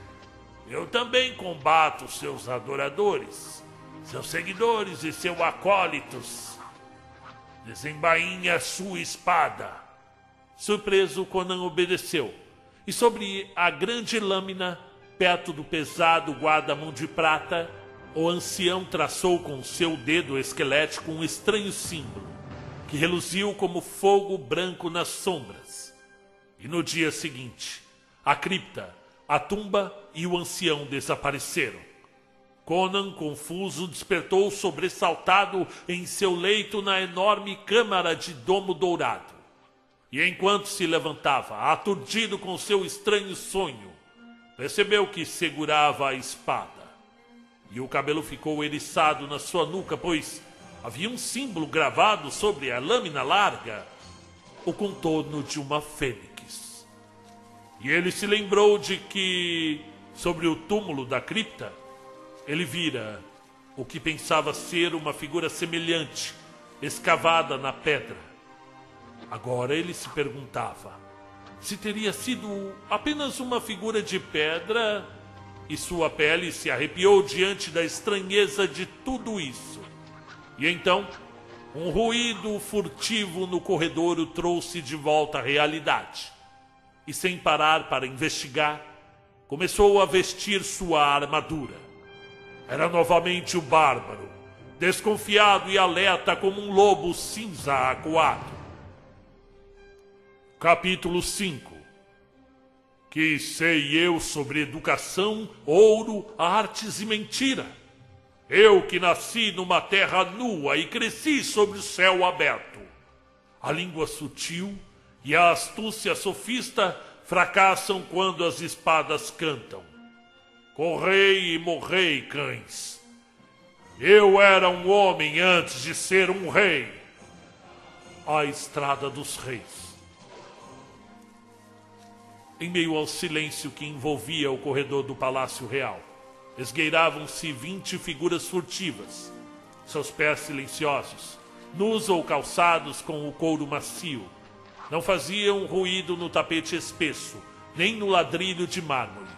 eu também combato seus adoradores, seus seguidores e seus acólitos. Desembainha sua espada Surpreso, Conan obedeceu. E sobre a grande lâmina, perto do pesado guarda-mão de prata, o ancião traçou com seu dedo esquelético um estranho símbolo, que reluziu como fogo branco nas sombras. E no dia seguinte, a cripta, a tumba e o ancião desapareceram. Conan, confuso, despertou sobressaltado em seu leito na enorme câmara de domo dourado. E enquanto se levantava, aturdido com seu estranho sonho, percebeu que segurava a espada. E o cabelo ficou eriçado na sua nuca, pois havia um símbolo gravado sobre a lâmina larga, o contorno de uma fênix. E ele se lembrou de que, sobre o túmulo da cripta, ele vira o que pensava ser uma figura semelhante, escavada na pedra. Agora ele se perguntava se teria sido apenas uma figura de pedra e sua pele se arrepiou diante da estranheza de tudo isso. E então, um ruído furtivo no corredor o trouxe de volta à realidade. E sem parar para investigar, começou a vestir sua armadura. Era novamente o bárbaro, desconfiado e alerta como um lobo cinza acuado. Capítulo 5 Que sei eu sobre educação, ouro, artes e mentira? Eu que nasci numa terra nua e cresci sobre o céu aberto. A língua sutil e a astúcia sofista fracassam quando as espadas cantam. Correi e morrei, cães. Eu era um homem antes de ser um rei. A estrada dos reis. Em meio ao silêncio que envolvia o corredor do Palácio Real, esgueiravam-se vinte figuras furtivas, seus pés silenciosos, nus ou calçados com o couro macio, não faziam ruído no tapete espesso, nem no ladrilho de mármore.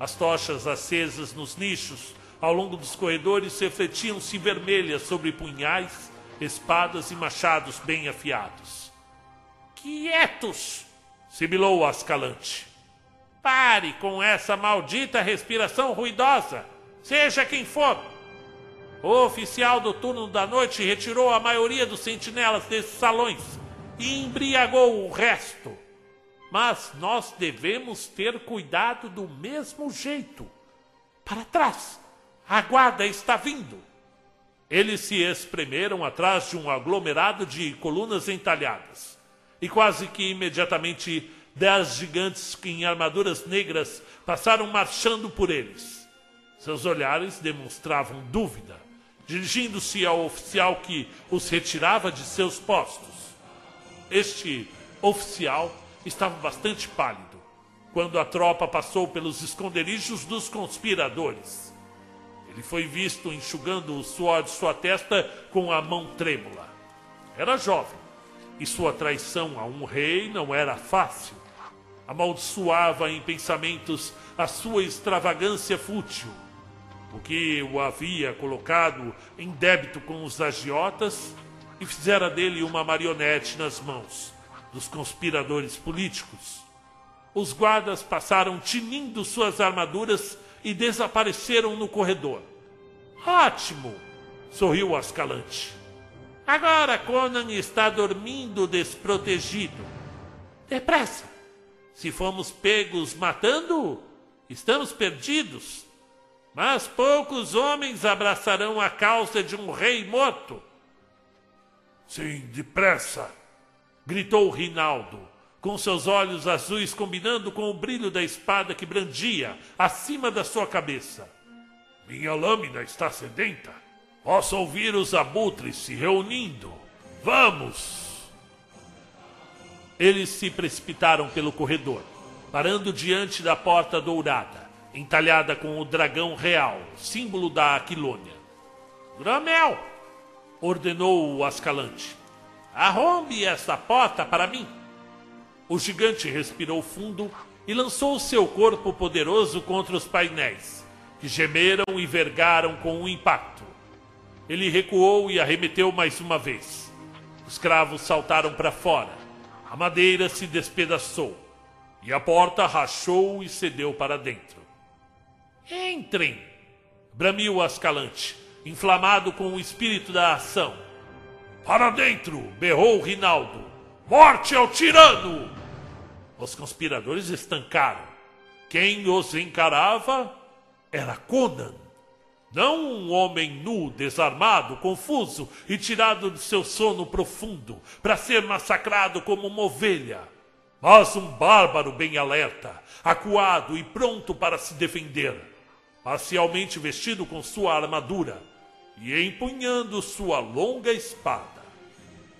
As tochas acesas nos nichos ao longo dos corredores refletiam-se vermelhas sobre punhais, espadas e machados bem afiados. Quietos! Sibilou Ascalante. Pare com essa maldita respiração ruidosa, seja quem for. O oficial do turno da noite retirou a maioria dos sentinelas desses salões e embriagou o resto. Mas nós devemos ter cuidado do mesmo jeito. Para trás, a guarda está vindo. Eles se espremeram atrás de um aglomerado de colunas entalhadas. E quase que imediatamente dez gigantes em armaduras negras passaram marchando por eles. Seus olhares demonstravam dúvida, dirigindo-se ao oficial que os retirava de seus postos. Este oficial estava bastante pálido quando a tropa passou pelos esconderijos dos conspiradores. Ele foi visto enxugando o suor de sua testa com a mão trêmula. Era jovem e sua traição a um rei não era fácil. Amaldiçoava em pensamentos a sua extravagância fútil, o que o havia colocado em débito com os agiotas e fizera dele uma marionete nas mãos dos conspiradores políticos. Os guardas passaram tinindo suas armaduras e desapareceram no corredor. Ótimo! sorriu Ascalante. Agora Conan está dormindo desprotegido. Depressa! Se fomos pegos matando, estamos perdidos. Mas poucos homens abraçarão a causa de um rei morto. Sim, depressa! gritou Rinaldo, com seus olhos azuis combinando com o brilho da espada que brandia acima da sua cabeça. Minha lâmina está sedenta. Posso ouvir os abutres se reunindo. Vamos! Eles se precipitaram pelo corredor, parando diante da porta dourada, entalhada com o dragão real, símbolo da Aquilônia. Gromel! ordenou o Ascalante. Arrombe esta porta para mim. O gigante respirou fundo e lançou seu corpo poderoso contra os painéis, que gemeram e vergaram com o impacto. Ele recuou e arremeteu mais uma vez. Os cravos saltaram para fora. A madeira se despedaçou. E a porta rachou e cedeu para dentro. Entrem! bramiu Ascalante, inflamado com o espírito da ação. Para dentro! berrou Rinaldo. Morte ao tirano! Os conspiradores estancaram. Quem os encarava era Conan. Não um homem nu, desarmado, confuso e tirado de seu sono profundo para ser massacrado como uma ovelha, mas um bárbaro bem alerta, acuado e pronto para se defender, parcialmente vestido com sua armadura e empunhando sua longa espada.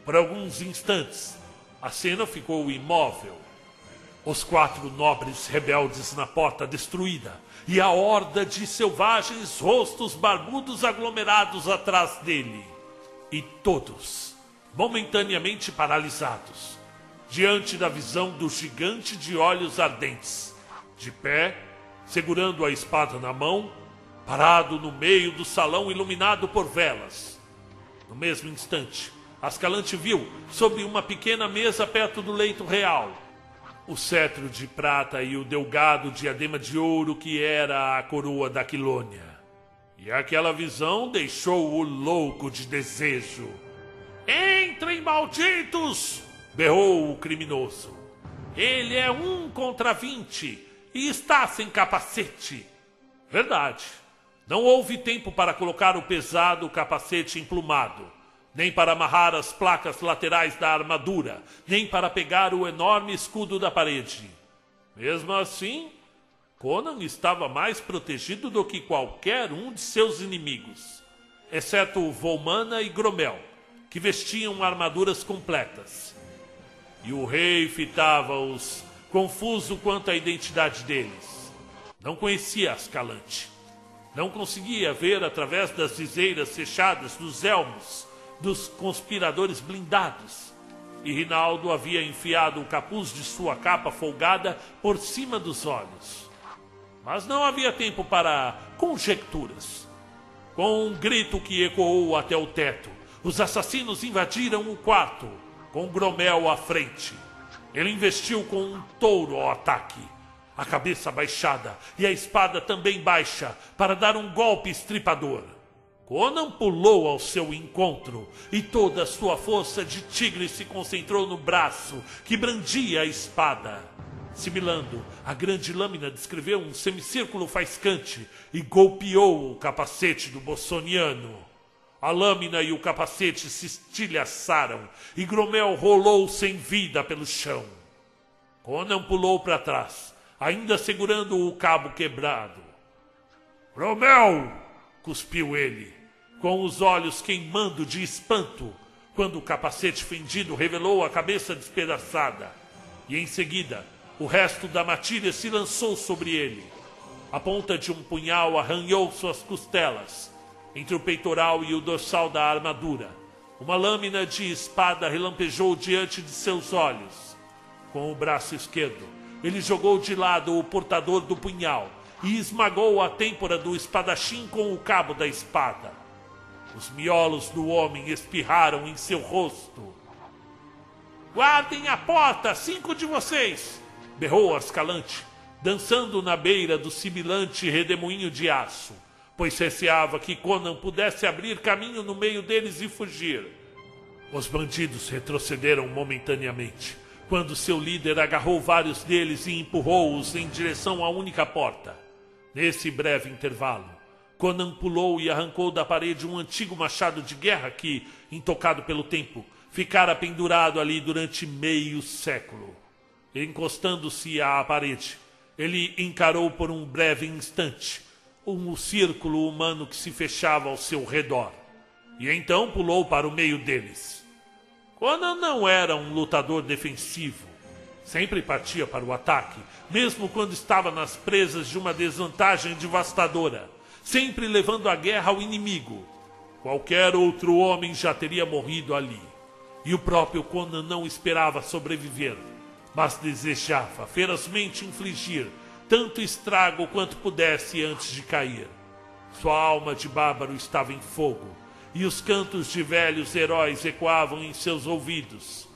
Por alguns instantes, a cena ficou imóvel. Os quatro nobres rebeldes na porta destruída e a horda de selvagens rostos barbudos aglomerados atrás dele. E todos, momentaneamente paralisados, diante da visão do gigante de olhos ardentes, de pé, segurando a espada na mão, parado no meio do salão iluminado por velas. No mesmo instante, Ascalante viu, sobre uma pequena mesa perto do leito real, o cetro de prata e o delgado diadema de ouro que era a coroa da Quilônia. E aquela visão deixou-o louco de desejo. Entrem, malditos! berrou o criminoso. Ele é um contra vinte e está sem capacete. Verdade. Não houve tempo para colocar o pesado capacete emplumado, nem para amarrar as placas laterais da armadura, nem para pegar o enorme escudo da parede. Mesmo assim, Conan estava mais protegido do que qualquer um de seus inimigos, exceto Volmana e Gromel, que vestiam armaduras completas. E o rei fitava-os, confuso quanto à identidade deles. Não conhecia Ascalante. Não conseguia ver através das viseiras fechadas dos elmos dos conspiradores blindados. E Rinaldo havia enfiado o capuz de sua capa folgada por cima dos olhos. Mas não havia tempo para conjecturas. Com um grito que ecoou até o teto, os assassinos invadiram o quarto, com Gromel à frente. Ele investiu com um touro ao ataque a cabeça baixada e a espada também baixa, para dar um golpe estripador. Conan pulou ao seu encontro e toda a sua força de tigre se concentrou no braço que brandia a espada. Similando, a grande lâmina descreveu um semicírculo faiscante e golpeou o capacete do bossoniano. A lâmina e o capacete se estilhaçaram e Gromel rolou sem vida pelo chão. Conan pulou para trás ainda segurando o cabo quebrado. Romel! cuspiu ele, com os olhos queimando de espanto, quando o capacete fendido revelou a cabeça despedaçada. E em seguida, o resto da matilha se lançou sobre ele. A ponta de um punhal arranhou suas costelas, entre o peitoral e o dorsal da armadura. Uma lâmina de espada relampejou diante de seus olhos. Com o braço esquerdo, ele jogou de lado o portador do punhal e esmagou a têmpora do espadachim com o cabo da espada. Os miolos do homem espirraram em seu rosto. Guardem a porta, cinco de vocês! berrou Ascalante, dançando na beira do sibilante redemoinho de aço, pois receava que Conan pudesse abrir caminho no meio deles e fugir. Os bandidos retrocederam momentaneamente quando seu líder agarrou vários deles e empurrou-os em direção à única porta. Nesse breve intervalo, Conan pulou e arrancou da parede um antigo machado de guerra que, intocado pelo tempo, ficara pendurado ali durante meio século. Encostando-se à parede, ele encarou por um breve instante um círculo humano que se fechava ao seu redor, e então pulou para o meio deles. Conan não era um lutador defensivo. Sempre partia para o ataque, mesmo quando estava nas presas de uma desvantagem devastadora, sempre levando a guerra ao inimigo. Qualquer outro homem já teria morrido ali. E o próprio Conan não esperava sobreviver, mas desejava ferozmente infligir tanto estrago quanto pudesse antes de cair. Sua alma de bárbaro estava em fogo e os cantos de velhos heróis ecoavam em seus ouvidos.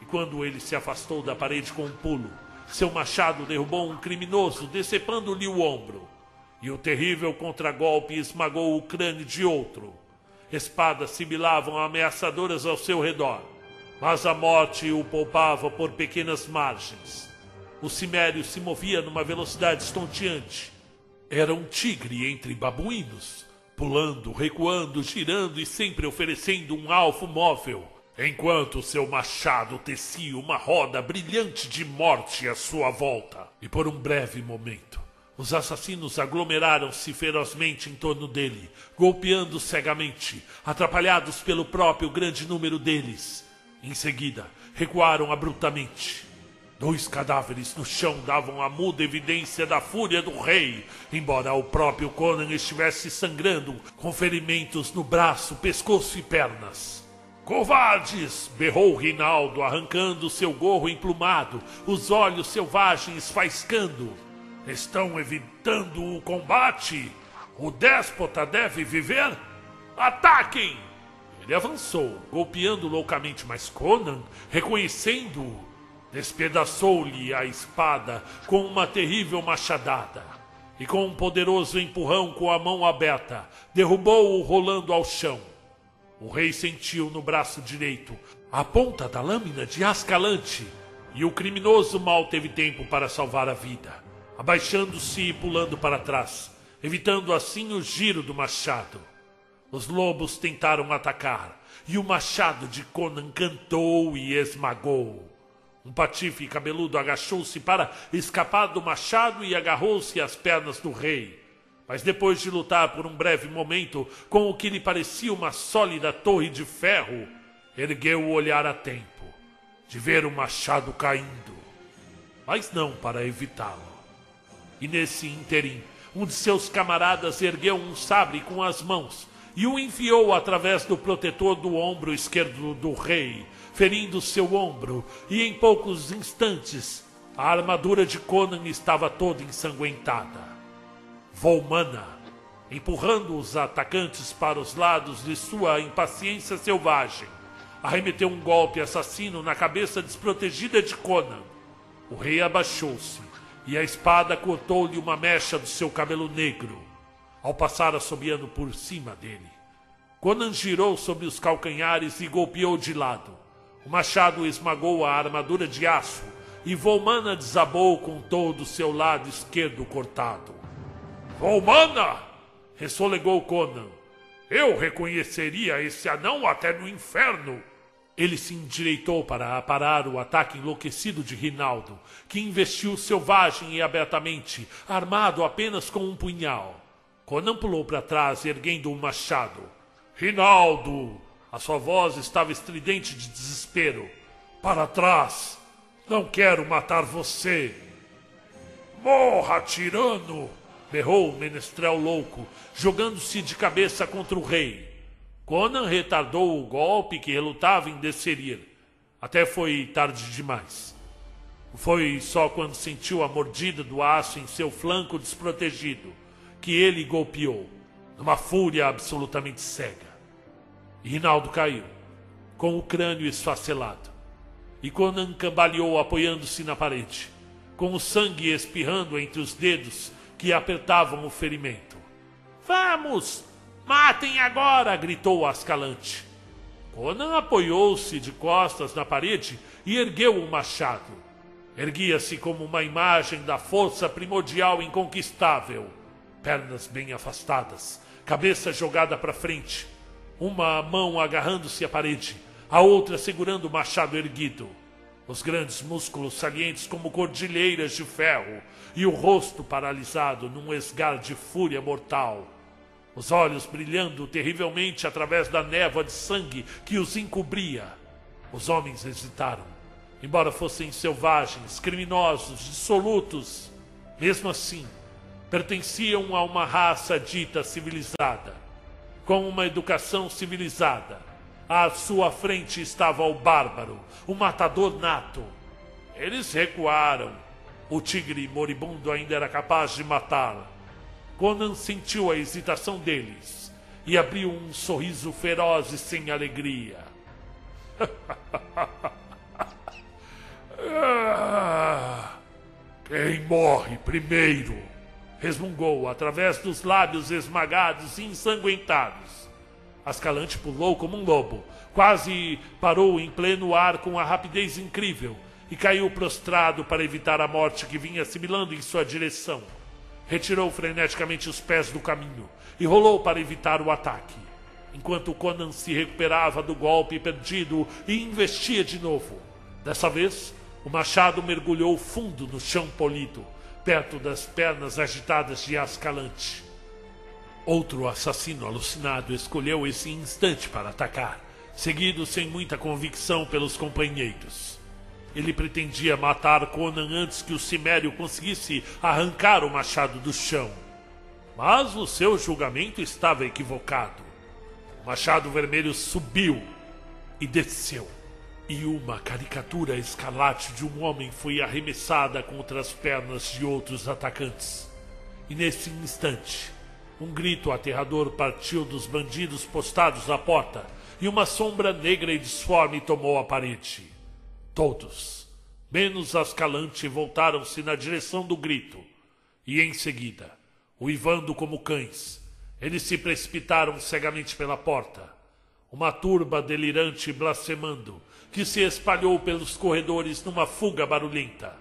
E quando ele se afastou da parede com um pulo, seu machado derrubou um criminoso, decepando-lhe o ombro. E o terrível contragolpe esmagou o crânio de outro. Espadas sibilavam ameaçadoras ao seu redor, mas a morte o poupava por pequenas margens. O cimério se movia numa velocidade estonteante. Era um tigre entre babuínos pulando, recuando, girando e sempre oferecendo um alvo móvel, enquanto seu machado tecia uma roda brilhante de morte à sua volta. E por um breve momento, os assassinos aglomeraram-se ferozmente em torno dele, golpeando cegamente, atrapalhados pelo próprio grande número deles. Em seguida, recuaram abruptamente Dois cadáveres no chão davam a muda evidência da fúria do rei, embora o próprio Conan estivesse sangrando, com ferimentos no braço, pescoço e pernas. Covardes! berrou Rinaldo, arrancando seu gorro emplumado, os olhos selvagens faiscando. Estão evitando o combate? O déspota deve viver? Ataquem! Ele avançou, golpeando loucamente, mas Conan, reconhecendo-o, despedaçou-lhe a espada com uma terrível machadada e com um poderoso empurrão com a mão aberta, derrubou-o rolando ao chão. O rei sentiu no braço direito a ponta da lâmina de Ascalante e o criminoso mal teve tempo para salvar a vida, abaixando-se e pulando para trás, evitando assim o giro do machado. Os lobos tentaram atacar, e o machado de Conan cantou e esmagou. Um patife cabeludo agachou-se para escapar do machado e agarrou-se às pernas do rei. Mas depois de lutar por um breve momento com o que lhe parecia uma sólida torre de ferro, ergueu o olhar a tempo de ver o machado caindo, mas não para evitá-lo. E nesse interim, um de seus camaradas ergueu um sabre com as mãos e o enfiou através do protetor do ombro esquerdo do rei, ferindo seu ombro, e em poucos instantes a armadura de Conan estava toda ensanguentada. Volmana, empurrando os atacantes para os lados de sua impaciência selvagem, arremeteu um golpe assassino na cabeça desprotegida de Conan. O rei abaixou-se e a espada cortou-lhe uma mecha do seu cabelo negro ao passar assobiando por cima dele. Conan girou sobre os calcanhares e golpeou de lado. O machado esmagou a armadura de aço e Volmana desabou com todo o seu lado esquerdo cortado. Volmana! ressolegou Conan. Eu reconheceria esse anão até no inferno. Ele se endireitou para aparar o ataque enlouquecido de Rinaldo, que investiu selvagem e abertamente, armado apenas com um punhal. Conan pulou para trás, erguendo um machado. Rinaldo! A sua voz estava estridente de desespero. Para trás! Não quero matar você! Morra, tirano! berrou o menestrel louco, jogando-se de cabeça contra o rei. Conan retardou o golpe que relutava em desferir. Até foi tarde demais. Foi só quando sentiu a mordida do aço em seu flanco desprotegido que ele golpeou, numa fúria absolutamente cega. Rinaldo caiu, com o crânio esfacelado. E Conan cambaleou apoiando-se na parede, com o sangue espirrando entre os dedos que apertavam o ferimento. Vamos! Matem agora! gritou Ascalante. Conan apoiou-se de costas na parede e ergueu o machado. Erguia-se como uma imagem da força primordial inconquistável pernas bem afastadas, cabeça jogada para frente, uma mão agarrando-se à parede, a outra segurando o machado erguido. Os grandes músculos salientes como cordilheiras de ferro e o rosto paralisado num esgar de fúria mortal. Os olhos brilhando terrivelmente através da névoa de sangue que os encobria. Os homens hesitaram, embora fossem selvagens, criminosos, dissolutos. Mesmo assim, pertenciam a uma raça dita civilizada, com uma educação civilizada. À sua frente estava o bárbaro, o matador nato. Eles recuaram. O tigre moribundo ainda era capaz de matá-lo. Conan sentiu a hesitação deles e abriu um sorriso feroz e sem alegria. Quem morre primeiro? resmungou através dos lábios esmagados e ensanguentados. Ascalante pulou como um lobo, quase parou em pleno ar com a rapidez incrível e caiu prostrado para evitar a morte que vinha assimilando em sua direção. Retirou freneticamente os pés do caminho e rolou para evitar o ataque, enquanto Conan se recuperava do golpe perdido e investia de novo. Dessa vez, o machado mergulhou fundo no chão polido perto das pernas agitadas de Ascalante. Outro assassino alucinado escolheu esse instante para atacar, seguido sem muita convicção pelos companheiros. Ele pretendia matar Conan antes que o Cimério conseguisse arrancar o machado do chão. Mas o seu julgamento estava equivocado. O machado vermelho subiu e desceu e uma caricatura escarlate de um homem foi arremessada contra as pernas de outros atacantes. E nesse instante, um grito aterrador partiu dos bandidos postados à porta e uma sombra negra e disforme tomou a parede. Todos, Menos Ascalante voltaram-se na direção do grito, e em seguida, uivando como cães, eles se precipitaram cegamente pela porta. Uma turba delirante blasfemando, que se espalhou pelos corredores numa fuga barulhenta.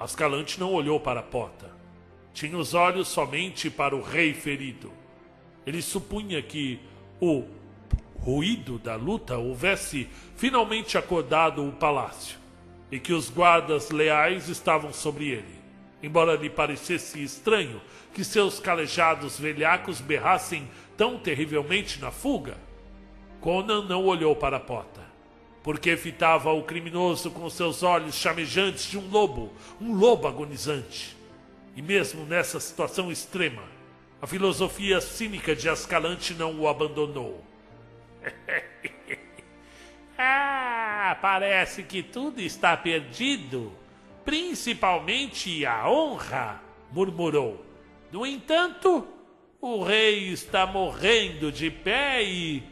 Ascalante não olhou para a porta. Tinha os olhos somente para o rei ferido. Ele supunha que o ruído da luta houvesse finalmente acordado o palácio e que os guardas leais estavam sobre ele. Embora lhe parecesse estranho que seus calejados velhacos berrassem tão terrivelmente na fuga, Conan não olhou para a porta, porque fitava o criminoso com seus olhos chamejantes de um lobo, um lobo agonizante. E mesmo nessa situação extrema, a filosofia cínica de Ascalante não o abandonou. ah, parece que tudo está perdido, principalmente a honra, murmurou. No entanto, o rei está morrendo de pé e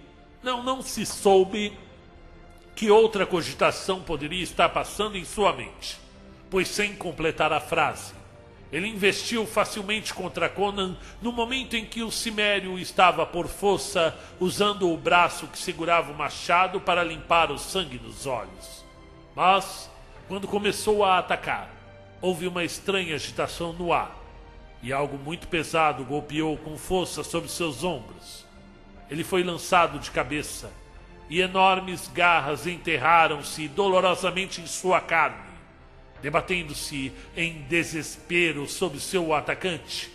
não não se soube que outra cogitação poderia estar passando em sua mente, pois sem completar a frase, ele investiu facilmente contra Conan no momento em que o Cimério estava por força usando o braço que segurava o machado para limpar o sangue dos olhos. Mas, quando começou a atacar, houve uma estranha agitação no ar e algo muito pesado golpeou com força sobre seus ombros. Ele foi lançado de cabeça e enormes garras enterraram-se dolorosamente em sua carne debatendo-se em desespero sobre seu atacante.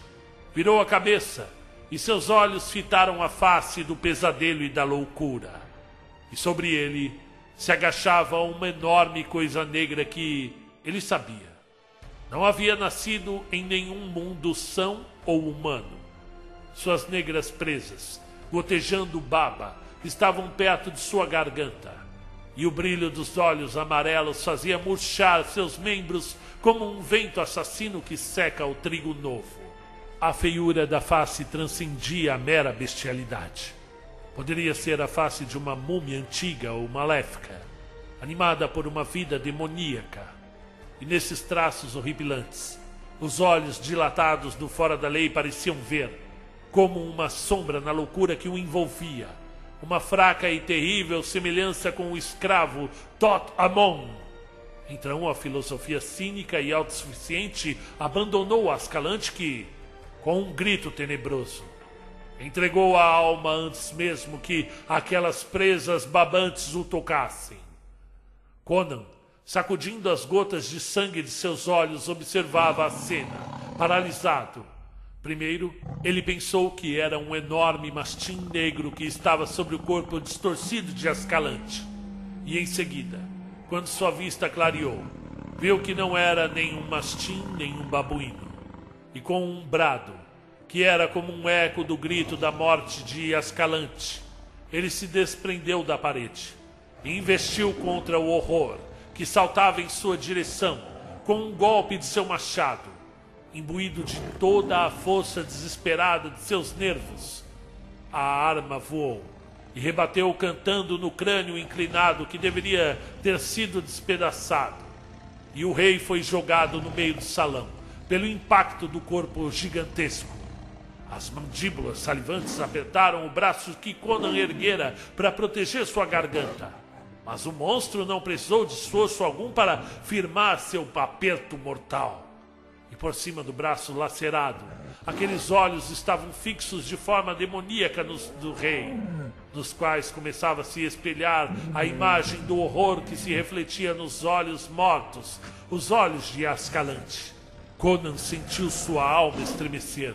Virou a cabeça e seus olhos fitaram a face do pesadelo e da loucura. E sobre ele se agachava uma enorme coisa negra que ele sabia. Não havia nascido em nenhum mundo são ou humano. Suas negras presas, gotejando baba, estavam perto de sua garganta e o brilho dos olhos amarelos fazia murchar seus membros como um vento assassino que seca o trigo novo. A feiura da face transcendia a mera bestialidade. Poderia ser a face de uma múmia antiga ou maléfica, animada por uma vida demoníaca. E nesses traços horripilantes, os olhos dilatados do fora da lei pareciam ver, como uma sombra na loucura que o envolvia, uma fraca e terrível semelhança com o escravo Tot Amon. Então a filosofia cínica e autossuficiente abandonou Ascalante que, com um grito tenebroso, entregou a alma antes mesmo que aquelas presas babantes o tocassem. Conan, sacudindo as gotas de sangue de seus olhos, observava a cena, paralisado Primeiro, ele pensou que era um enorme mastim negro que estava sobre o corpo distorcido de Ascalante. E em seguida, quando sua vista clareou, viu que não era nem um mastim nem um babuíno. E com um brado, que era como um eco do grito da morte de Ascalante, ele se desprendeu da parede e investiu contra o horror que saltava em sua direção com um golpe de seu machado imbuído de toda a força desesperada de seus nervos. A arma voou e rebateu cantando no crânio inclinado que deveria ter sido despedaçado. E o rei foi jogado no meio do salão, pelo impacto do corpo gigantesco. As mandíbulas salivantes apertaram o braço que Conan erguera para proteger sua garganta. Mas o monstro não precisou de esforço algum para firmar seu aperto mortal por cima do braço lacerado. Aqueles olhos estavam fixos de forma demoníaca nos, do rei, nos quais começava a se espelhar a imagem do horror que se refletia nos olhos mortos, os olhos de Ascalante. Conan sentiu sua alma estremecer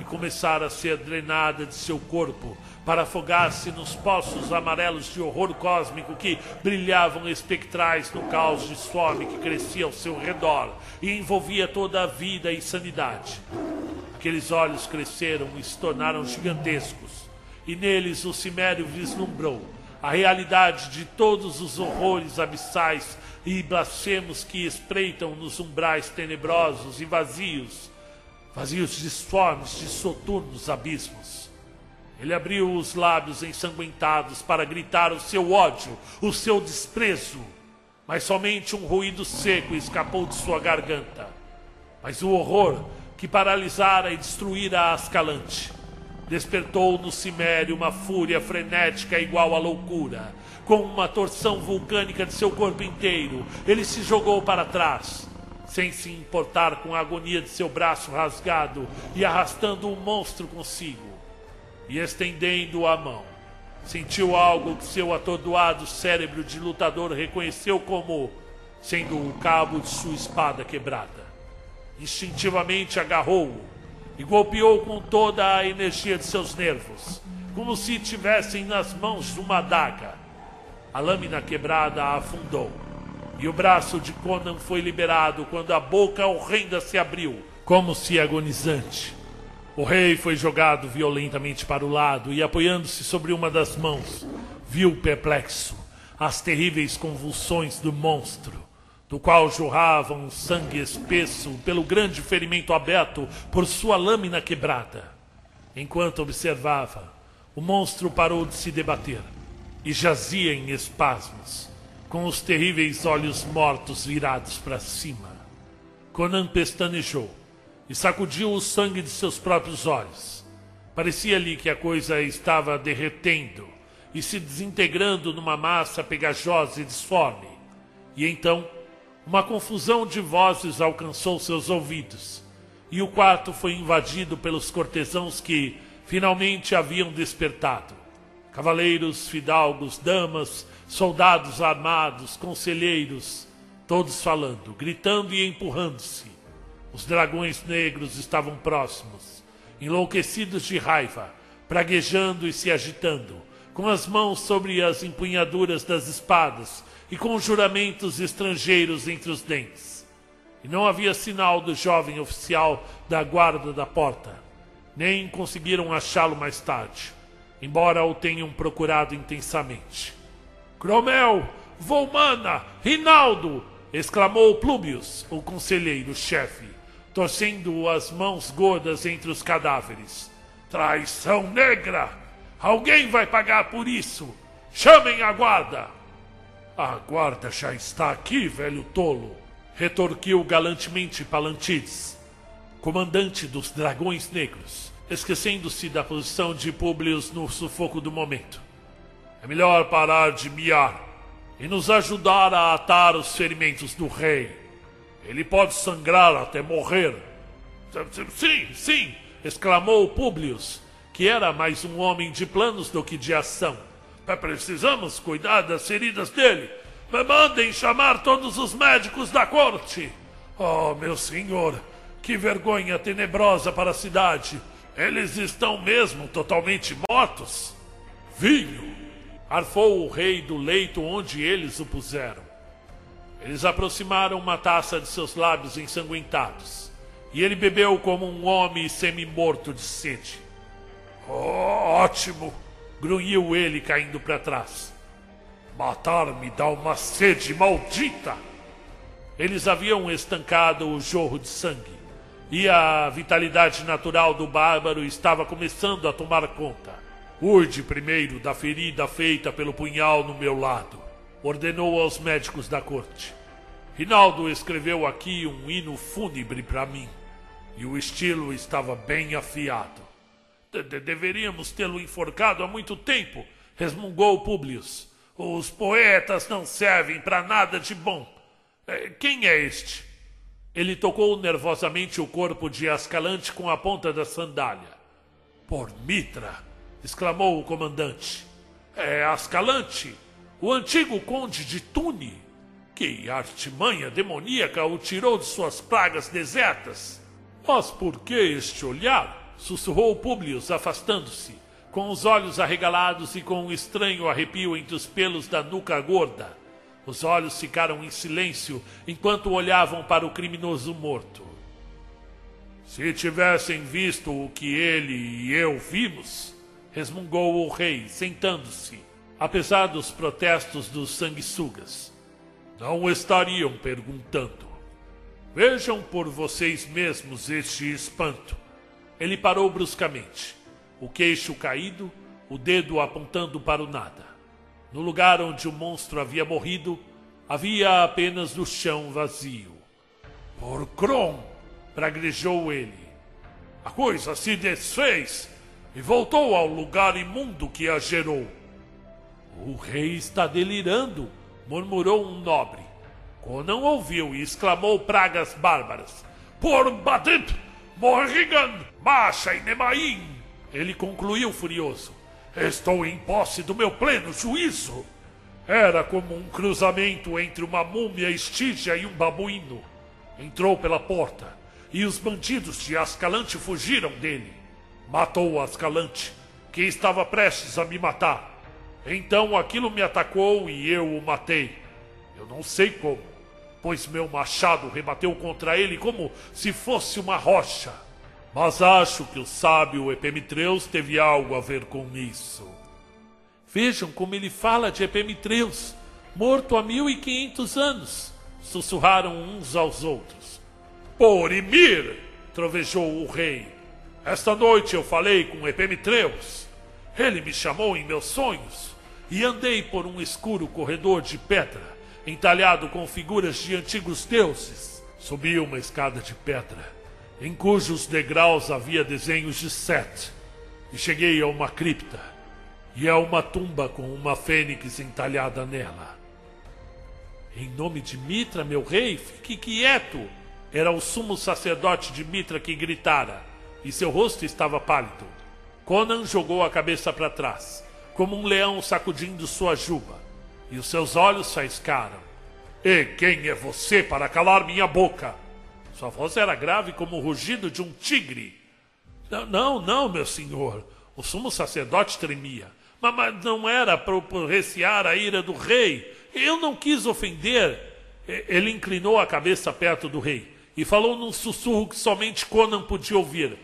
e começar a ser drenada de seu corpo para afogar-se nos poços amarelos de horror cósmico que brilhavam espectrais no caos de fome que crescia ao seu redor e envolvia toda a vida e sanidade. Aqueles olhos cresceram e se tornaram gigantescos, e neles o Cimério vislumbrou a realidade de todos os horrores abissais e blasfemos que espreitam nos umbrais tenebrosos e vazios, vazios disformes de soturnos abismos. Ele abriu os lábios ensanguentados para gritar o seu ódio, o seu desprezo. mas somente um ruído seco escapou de sua garganta. Mas o horror que paralisara e destruíra Ascalante despertou no Cimério uma fúria frenética igual à loucura. Com uma torção vulcânica de seu corpo inteiro, ele se jogou para trás, sem se importar com a agonia de seu braço rasgado e arrastando o monstro consigo. E estendendo a mão, sentiu algo que seu atordoado cérebro de lutador reconheceu como sendo o cabo de sua espada quebrada. Instintivamente agarrou-o e golpeou com toda a energia de seus nervos, como se tivessem nas mãos uma adaga. A lâmina quebrada afundou, e o braço de Conan foi liberado quando a boca horrenda se abriu, como se agonizante. O rei foi jogado violentamente para o lado e, apoiando-se sobre uma das mãos, viu perplexo as terríveis convulsões do monstro do qual jorrava um sangue espesso pelo grande ferimento aberto por sua lâmina quebrada. Enquanto observava, o monstro parou de se debater e jazia em espasmos, com os terríveis olhos mortos virados para cima. Conan pestanejou e sacudiu o sangue de seus próprios olhos. Parecia-lhe que a coisa estava derretendo e se desintegrando numa massa pegajosa e disforme. E então uma confusão de vozes alcançou seus ouvidos, e o quarto foi invadido pelos cortesãos que finalmente haviam despertado. Cavaleiros, fidalgos, damas, soldados armados, conselheiros, todos falando, gritando e empurrando-se. Os dragões negros estavam próximos, enlouquecidos de raiva, praguejando e se agitando, com as mãos sobre as empunhaduras das espadas e com juramentos estrangeiros entre os dentes. E não havia sinal do jovem oficial da guarda da porta. Nem conseguiram achá-lo mais tarde, embora o tenham procurado intensamente. Cromel, Volmana, Rinaldo! exclamou Plúbius, o conselheiro-chefe, torcendo as mãos gordas entre os cadáveres. Traição negra! Alguém vai pagar por isso! Chamem a guarda! A guarda já está aqui, velho tolo, retorquiu galantemente Palantides, comandante dos Dragões Negros, esquecendo-se da posição de Publius no sufoco do momento. É melhor parar de miar e nos ajudar a atar os ferimentos do rei. Ele pode sangrar até morrer. Sim, sim, exclamou Publius, que era mais um homem de planos do que de ação. Precisamos cuidar das feridas dele. Mandem chamar todos os médicos da corte. Oh, meu senhor, que vergonha tenebrosa para a cidade. Eles estão mesmo totalmente mortos? Vinho! Arfou o rei do leito onde eles o puseram. Eles aproximaram uma taça de seus lábios ensanguentados, e ele bebeu como um homem semi-morto de sede. Oh, ótimo! grunhiu ele caindo para trás. Matar-me dá uma sede maldita! Eles haviam estancado o jorro de sangue, e a vitalidade natural do bárbaro estava começando a tomar conta. Cuide primeiro da ferida feita pelo punhal no meu lado, ordenou aos médicos da corte. Rinaldo escreveu aqui um hino fúnebre para mim, e o estilo estava bem afiado. De deveríamos tê-lo enforcado há muito tempo, resmungou Publius. Os poetas não servem para nada de bom. É, quem é este? Ele tocou nervosamente o corpo de Ascalante com a ponta da sandália. Por Mitra! exclamou o comandante. É Ascalante, o antigo conde de Tune. Que artimanha demoníaca o tirou de suas pragas desertas. Mas por que este olhar? sussurrou Publius, afastando-se, com os olhos arregalados e com um estranho arrepio entre os pelos da nuca gorda. Os olhos ficaram em silêncio enquanto olhavam para o criminoso morto. Se tivessem visto o que ele e eu vimos, resmungou o rei, sentando-se, apesar dos protestos dos sanguessugas, não estariam perguntando. Vejam por vocês mesmos este espanto. Ele parou bruscamente, o queixo caído, o dedo apontando para o nada. No lugar onde o monstro havia morrido, Havia apenas o chão vazio. Por Kron! praguejou ele. A coisa se desfez e voltou ao lugar imundo que a gerou. O rei está delirando, murmurou um nobre. Conan ouviu e exclamou pragas bárbaras. Por Badip, Morrigan, Masha e Nemaim! Ele concluiu furioso. Estou em posse do meu pleno juízo. Era como um cruzamento entre uma múmia estígia e um babuíno. Entrou pela porta e os bandidos de Ascalante fugiram dele. Matou Ascalante, que estava prestes a me matar. Então aquilo me atacou e eu o matei. Eu não sei como, pois meu machado rebateu contra ele como se fosse uma rocha. Mas acho que o sábio Epimitreus teve algo a ver com isso. Vejam como ele fala de Epimitreus, morto há mil e quinhentos anos, sussurraram uns aos outros. Porimir! trovejou o rei. Esta noite eu falei com Epimitreus. Ele me chamou em meus sonhos e andei por um escuro corredor de pedra, entalhado com figuras de antigos deuses. Subi uma escada de pedra, em cujos degraus havia desenhos de Set, e cheguei a uma cripta e a uma tumba com uma fênix entalhada nela. Em nome de Mitra, meu rei, fique quieto! Era o sumo sacerdote de Mitra que gritara, e seu rosto estava pálido. Conan jogou a cabeça para trás como um leão sacudindo sua juba, e os seus olhos faiscaram. E quem é você para calar minha boca? Sua voz era grave como o rugido de um tigre. Não, não, não, meu senhor. O sumo sacerdote tremia. Mas, mas não era para recear a ira do rei. Eu não quis ofender. Ele inclinou a cabeça perto do rei e falou num sussurro que somente Conan podia ouvir.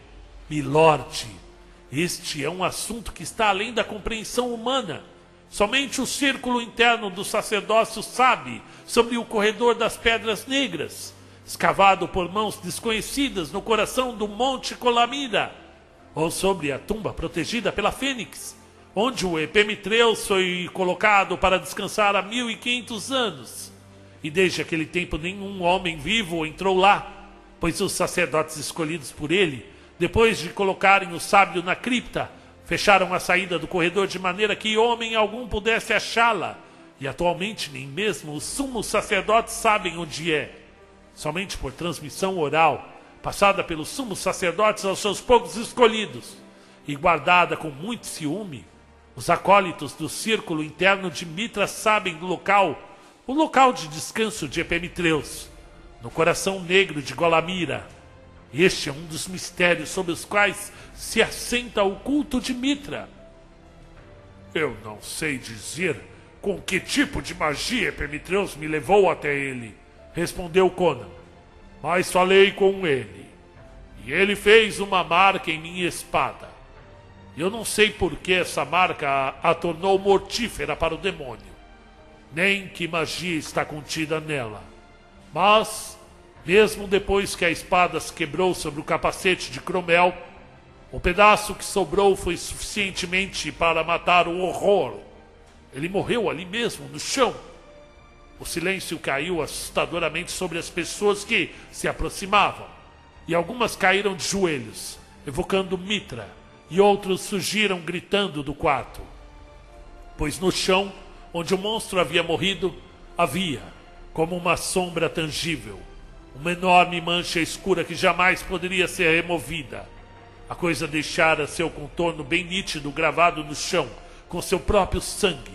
Milord, este é um assunto que está além da compreensão humana. Somente o círculo interno do sacerdócio sabe sobre o corredor das pedras negras, escavado por mãos desconhecidas no coração do Monte Colamira, ou sobre a tumba protegida pela Fênix, onde o Epimitreus foi colocado para descansar há mil e quinhentos anos. E desde aquele tempo nenhum homem vivo entrou lá, pois os sacerdotes escolhidos por ele depois de colocarem o sábio na cripta, fecharam a saída do corredor de maneira que homem algum pudesse achá-la. E atualmente nem mesmo os sumos sacerdotes sabem onde é. Somente por transmissão oral, passada pelos sumos sacerdotes aos seus poucos escolhidos, e guardada com muito ciúme, os acólitos do círculo interno de Mitra sabem do local, o local de descanso de Epimitreus, no coração negro de Golamira, este é um dos mistérios sobre os quais se assenta o culto de Mitra. Eu não sei dizer com que tipo de magia Epimitreus me levou até ele, respondeu Conan. Mas falei com ele, e ele fez uma marca em minha espada. Eu não sei por que essa marca a, a tornou mortífera para o demônio, nem que magia está contida nela. Mas mesmo depois que a espada se quebrou sobre o capacete de Cromel, o pedaço que sobrou foi suficientemente para matar o horror. Ele morreu ali mesmo, no chão. O silêncio caiu assustadoramente sobre as pessoas que se aproximavam, e algumas caíram de joelhos, evocando Mitra, e outros surgiram gritando do quarto. Pois no chão, onde o monstro havia morrido, havia, como uma sombra tangível, uma enorme mancha escura que jamais poderia ser removida. A coisa deixara seu contorno bem nítido gravado no chão, com seu próprio sangue.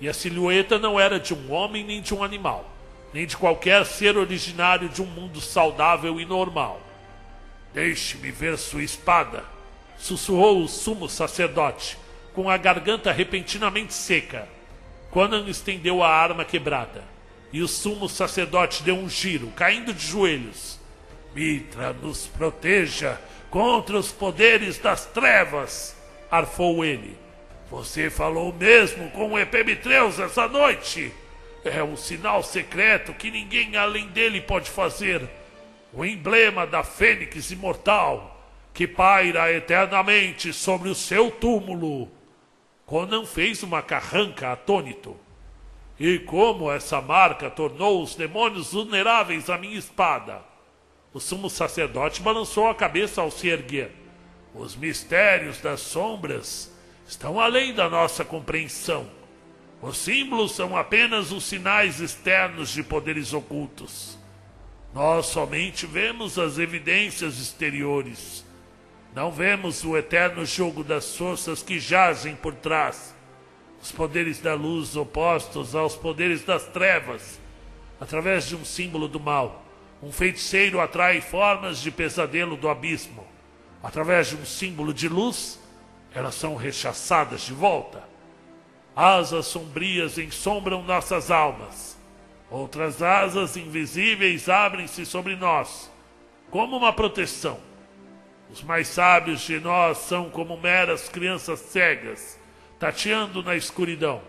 E a silhueta não era de um homem nem de um animal, nem de qualquer ser originário de um mundo saudável e normal. Deixe-me ver sua espada, sussurrou o sumo sacerdote, com a garganta repentinamente seca. Conan estendeu a arma quebrada. E o sumo sacerdote deu um giro, caindo de joelhos. Mitra nos proteja contra os poderes das trevas, arfou ele. Você falou mesmo com o Epimitreus essa noite? É um sinal secreto que ninguém além dele pode fazer. O emblema da Fênix imortal, que paira eternamente sobre o seu túmulo. Conan fez uma carranca atônito. E como essa marca tornou os demônios vulneráveis à minha espada? O sumo sacerdote balançou a cabeça ao se erguer. Os mistérios das sombras estão além da nossa compreensão. Os símbolos são apenas os sinais externos de poderes ocultos. Nós somente vemos as evidências exteriores. Não vemos o eterno jogo das forças que jazem por trás. Os poderes da luz opostos aos poderes das trevas, através de um símbolo do mal. Um feiticeiro atrai formas de pesadelo do abismo. Através de um símbolo de luz, elas são rechaçadas de volta. Asas sombrias ensombram nossas almas. Outras asas invisíveis abrem-se sobre nós, como uma proteção. Os mais sábios de nós são como meras crianças cegas, tateando na escuridão.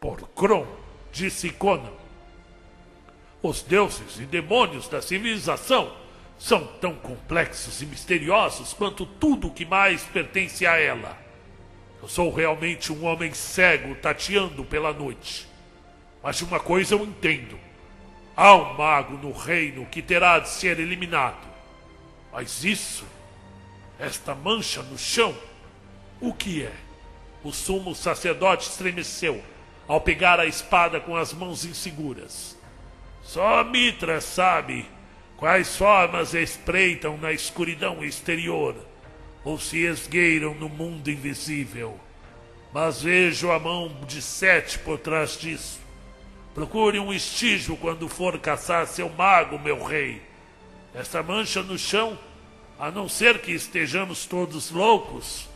Por Kron, disse Conan, os deuses e demônios da civilização são tão complexos e misteriosos quanto tudo que mais pertence a ela. Eu sou realmente um homem cego tateando pela noite. Mas de uma coisa eu entendo: há um mago no reino que terá de ser eliminado. Mas isso, esta mancha no chão, o que é? O sumo sacerdote estremeceu ao pegar a espada com as mãos inseguras. Só Mitra sabe quais formas espreitam na escuridão exterior ou se esgueiram no mundo invisível. Mas vejo a mão de Sete por trás disso. Procure um estígio quando for caçar seu mago, meu rei. Essa mancha no chão, a não ser que estejamos todos loucos,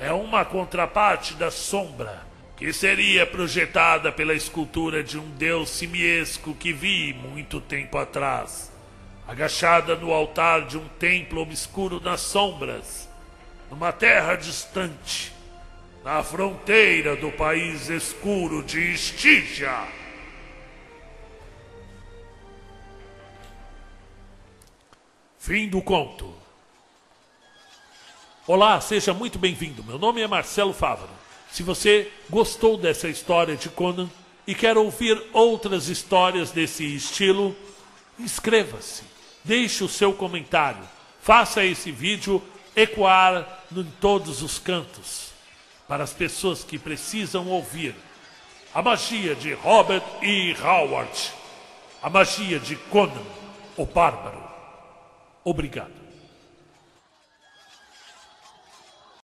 é uma contraparte da sombra que seria projetada pela escultura de um deus simiesco que vi muito tempo atrás, agachada no altar de um templo obscuro nas sombras, numa terra distante, na fronteira do país escuro de Estígia. Fim do conto. Olá, seja muito bem-vindo. Meu nome é Marcelo Fávaro. Se você gostou dessa história de Conan e quer ouvir outras histórias desse estilo, inscreva-se, deixe o seu comentário, faça esse vídeo ecoar em todos os cantos para as pessoas que precisam ouvir a magia de Robert E. Howard, a magia de Conan, o Bárbaro. Obrigado.